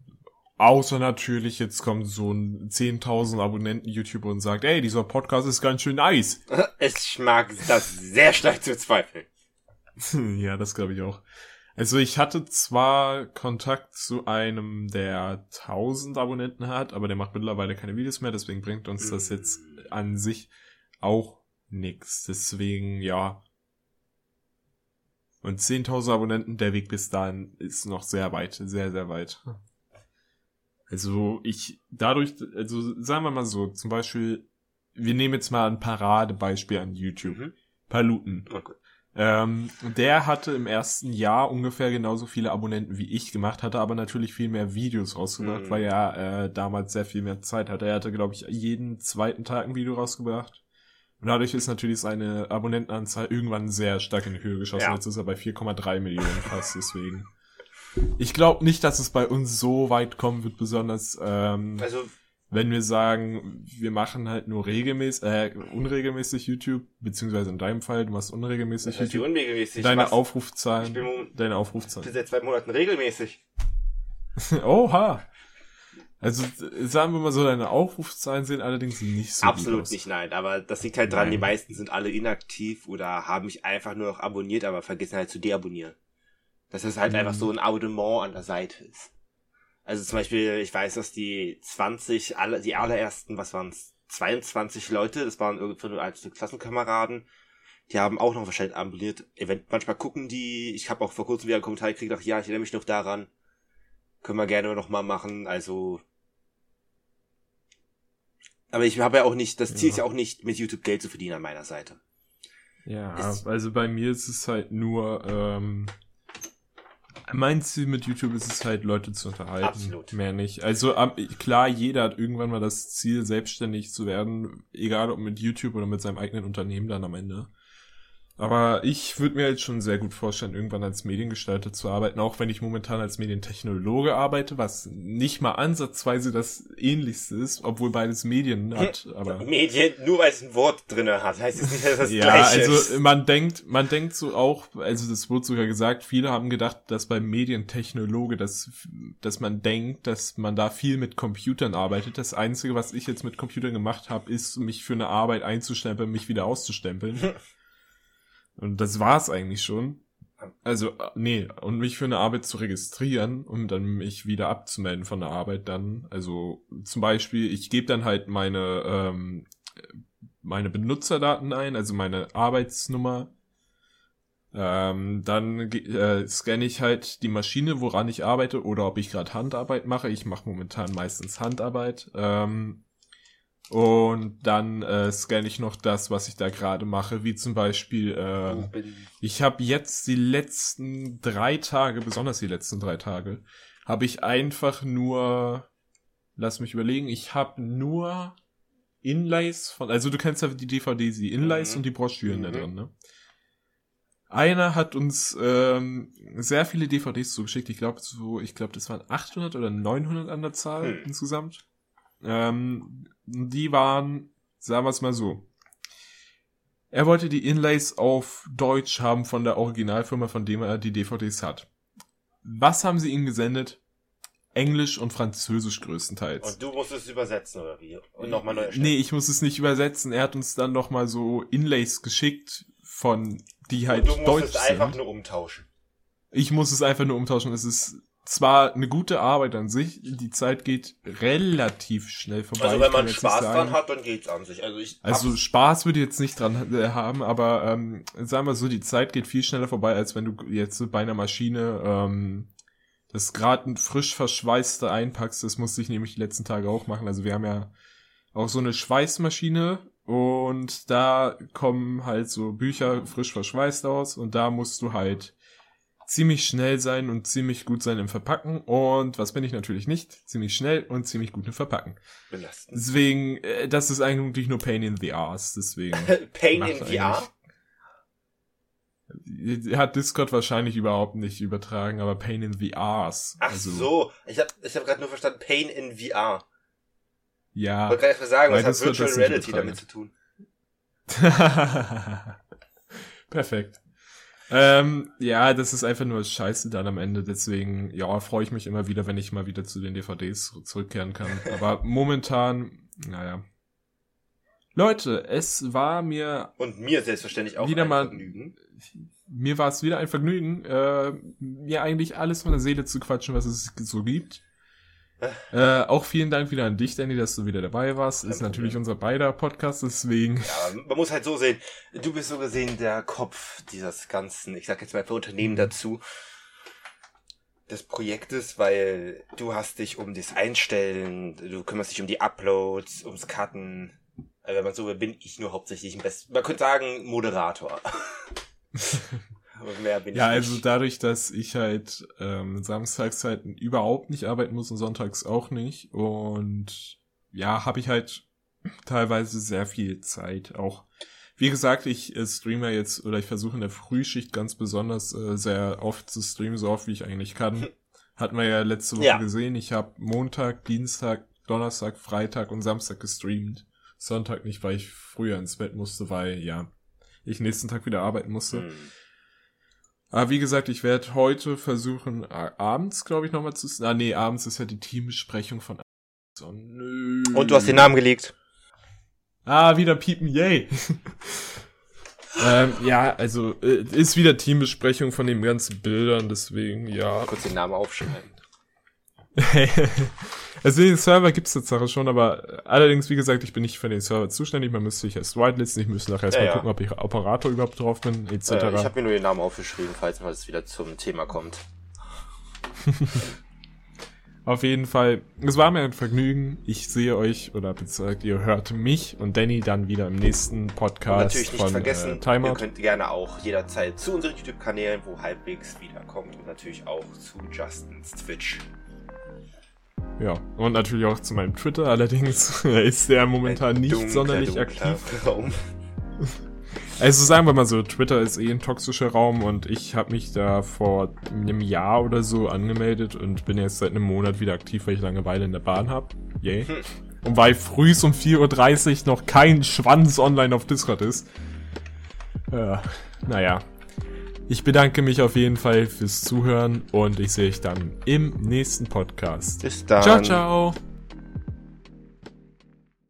Außer natürlich, jetzt kommt so ein 10.000 Abonnenten-YouTuber und sagt, ey, dieser Podcast ist ganz schön nice. Ich mag das sehr stark zu zweifeln. ja, das glaube ich auch. Also ich hatte zwar Kontakt zu einem, der 1000 Abonnenten hat, aber der macht mittlerweile keine Videos mehr, deswegen bringt uns das jetzt an sich auch nix. Deswegen, ja. Und 10.000 Abonnenten, der Weg bis dahin ist noch sehr weit, sehr, sehr weit. Also ich, dadurch, also sagen wir mal so, zum Beispiel, wir nehmen jetzt mal ein Paradebeispiel an YouTube. Mhm. Paluten. Okay. Ähm, der hatte im ersten Jahr ungefähr genauso viele Abonnenten wie ich gemacht, hatte aber natürlich viel mehr Videos rausgebracht, mhm. weil er äh, damals sehr viel mehr Zeit hatte. Er hatte, glaube ich, jeden zweiten Tag ein Video rausgebracht. Und dadurch ist natürlich seine Abonnentenanzahl irgendwann sehr stark in die Höhe geschossen. Ja. Jetzt ist er bei 4,3 Millionen fast, deswegen. Ich glaube nicht, dass es bei uns so weit kommen wird, besonders ähm, also wenn wir sagen, wir machen halt nur regelmäßig, äh, unregelmäßig YouTube, beziehungsweise in deinem Fall, du machst unregelmäßig das YouTube. Unregelmäßig. Deine Was? Aufrufzahlen. Ich bin, deine Aufrufzahlen. Ich bin seit zwei Monaten regelmäßig. Oha. Also sagen wir mal so, deine Aufrufzahlen sehen allerdings nicht so Absolut nicht, nein. Aber das liegt halt dran, nein. die meisten sind alle inaktiv oder haben mich einfach nur noch abonniert, aber vergessen halt zu deabonnieren. Dass es halt mhm. einfach so ein Abonnement an der Seite ist. Also zum Beispiel, ich weiß, dass die 20, alle, die allerersten, was waren es, 22 Leute, das waren irgendwie nur alte Klassenkameraden, die haben auch noch wahrscheinlich abonniert. Event, manchmal gucken die, ich habe auch vor kurzem wieder einen Kommentar gekriegt, ach ja, ich erinnere mich noch daran. Können wir gerne noch mal machen, also. Aber ich habe ja auch nicht, das Ziel ja. ist ja auch nicht, mit YouTube Geld zu verdienen an meiner Seite. Ja, ist, also bei mir ist es halt nur, ähm, mein Ziel mit YouTube ist es halt, Leute zu unterhalten. Absolut. Mehr nicht. Also klar, jeder hat irgendwann mal das Ziel, selbstständig zu werden, egal ob mit YouTube oder mit seinem eigenen Unternehmen dann am Ende. Aber ich würde mir jetzt schon sehr gut vorstellen, irgendwann als Mediengestalter zu arbeiten, auch wenn ich momentan als Medientechnologe arbeite, was nicht mal ansatzweise das ähnlichste ist, obwohl beides Medien hat. Aber Medien, nur weil es ein Wort drinne hat, heißt es nicht, dass das ja, gleiche also ist. man denkt, man denkt so auch, also das wurde sogar gesagt, viele haben gedacht, dass beim Medientechnologe, dass, dass man denkt, dass man da viel mit Computern arbeitet. Das Einzige, was ich jetzt mit Computern gemacht habe, ist, mich für eine Arbeit einzustempeln, mich wieder auszustempeln. Und das war's eigentlich schon. Also, nee, und mich für eine Arbeit zu registrieren, um dann mich wieder abzumelden von der Arbeit dann. Also zum Beispiel, ich gebe dann halt meine, ähm, meine Benutzerdaten ein, also meine Arbeitsnummer. Ähm, dann äh, scanne ich halt die Maschine, woran ich arbeite, oder ob ich gerade Handarbeit mache. Ich mache momentan meistens Handarbeit. Ähm, Und dann äh, scanne ich noch das, was ich da gerade mache, wie zum Beispiel, äh, ich habe jetzt die letzten drei Tage, besonders die letzten drei Tage, habe ich einfach nur, lass mich überlegen, ich habe nur Inlays von, also du kennst ja die DVDs, die Inlays Mhm. und die Broschüren Mhm. da drin, ne? Einer hat uns ähm, sehr viele DVDs zugeschickt. Ich glaube, so, ich glaube, das waren 800 oder 900 an der Zahl Hm. insgesamt. Ähm, die waren, sagen wir es mal so. Er wollte die Inlays auf Deutsch haben von der Originalfirma, von dem er die DVDs hat. Was haben sie ihm gesendet? Englisch und Französisch größtenteils. Und du musst es übersetzen, oder wie? Und nochmal neu erstellen. Nee, ich muss es nicht übersetzen. Er hat uns dann noch mal so Inlays geschickt von die halt Und du musst deutsch es einfach sind. nur umtauschen. Ich muss es einfach nur umtauschen. Es ist zwar eine gute Arbeit an sich, die Zeit geht relativ schnell vorbei. Also wenn man Spaß dran hat, dann geht's an sich. Also ich Also Spaß würde ich jetzt nicht dran äh, haben, aber ähm, sagen wir so, die Zeit geht viel schneller vorbei, als wenn du jetzt bei einer Maschine ähm, das gerade ein frisch verschweißte einpackst. Das musste ich nämlich die letzten Tage auch machen. Also wir haben ja auch so eine Schweißmaschine und da kommen halt so Bücher frisch verschweißt aus und da musst du halt ziemlich schnell sein und ziemlich gut sein im Verpacken und was bin ich natürlich nicht, ziemlich schnell und ziemlich gut im Verpacken. belastend. Deswegen, äh, das ist eigentlich nur Pain in the Ass, deswegen. Pain in VR? eigentlich- Hat Discord wahrscheinlich überhaupt nicht übertragen, aber Pain in the Ass. Ach also, so, ich habe ich hab gerade nur verstanden, Pain in VR. Ich Ja. wollte gerade mal sagen, was hat Virtual Reality damit zu tun? Perfekt. Ähm, ja, das ist einfach nur Scheiße dann am Ende. Deswegen, ja, freue ich mich immer wieder, wenn ich mal wieder zu den DVDs zurückkehren kann. Aber momentan, naja. Leute, es war mir Und mir selbstverständlich auch Wieder ein mal- Vergnügen. mir war es wieder ein Vergnügen, äh, mir eigentlich alles von der Seele zu quatschen, was es so gibt. Äh, auch vielen Dank wieder an dich, Danny, dass du wieder dabei warst. Ist natürlich unser beider Podcast, deswegen. Ja, man muss halt so sehen, du bist so gesehen der Kopf dieses ganzen, ich sag jetzt mal für Mhm. Unternehmen dazu, des Projektes, weil du hast dich um das Einstellen, du kümmerst dich um die Uploads, ums Cutten. Also wenn man so will, bin ich nur hauptsächlich ein Best, man könnte sagen Moderator. Aber mehr bin Ja, ich also nicht. dadurch, dass ich halt ähm, samstags halt überhaupt nicht arbeiten muss und sonntags auch nicht. Und ja, habe ich halt teilweise sehr viel Zeit. Auch, wie gesagt, ich äh, streame jetzt oder ich versuche in der Frühschicht ganz besonders äh, sehr oft zu streamen, so oft wie ich eigentlich kann. Hatten wir ja letzte Woche Ja. gesehen. Ich habe Montag, Dienstag, Donnerstag, Freitag und Samstag gestreamt. Sonntag nicht, weil ich früher ins Bett musste, weil ja, ich nächsten Tag wieder arbeiten musste. Hm. Aber wie gesagt, ich werde heute versuchen, abends, glaube ich, nochmal zu... Ah, nee, abends ist ja die Teambesprechung von... So, nö. Und du hast den Namen gelegt. Ah, wieder piepen, yay. ähm, ja, also, äh, ist wieder Teambesprechung von den ganzen Bildern, deswegen, ja. Kurz den Namen aufschreiben. also den Server gibt's Tatsache schon, aber allerdings, wie gesagt, ich bin nicht für den Server zuständig. Man müsste sich erst whitelisten. Ich müsste nachher erstmal Ja, ja. gucken, ob ich Operator überhaupt drauf bin, etc. Äh, ich habe mir nur den Namen aufgeschrieben, falls mal es wieder zum Thema kommt. Auf jeden Fall, es war mir ein Vergnügen. Ich sehe euch oder beziehungsweise ihr hört mich und Danny dann wieder im nächsten Und Podcast natürlich nicht von vergessen, äh, ihr könnt gerne auch jederzeit zu unseren YouTube-Kanälen, wo halbwegs wiederkommt und natürlich auch zu Justins Twitch. Ja, und natürlich auch zu meinem Twitter. Allerdings ist der momentan nicht dunkler, sonderlich dunkler aktiv. Raum. Also sagen wir mal so, Twitter ist eh ein toxischer Raum und ich habe mich da vor einem Jahr oder so angemeldet und bin jetzt seit einem Monat wieder aktiv, weil ich Langeweile in der Bahn hab. Yay. Hm. Und weil frühs um 4.30 Uhr noch kein Schwanz online auf Discord ist. Äh, naja. Ich bedanke mich auf jeden Fall fürs Zuhören und ich sehe euch dann im nächsten Podcast. Bis dann. Ciao, ciao.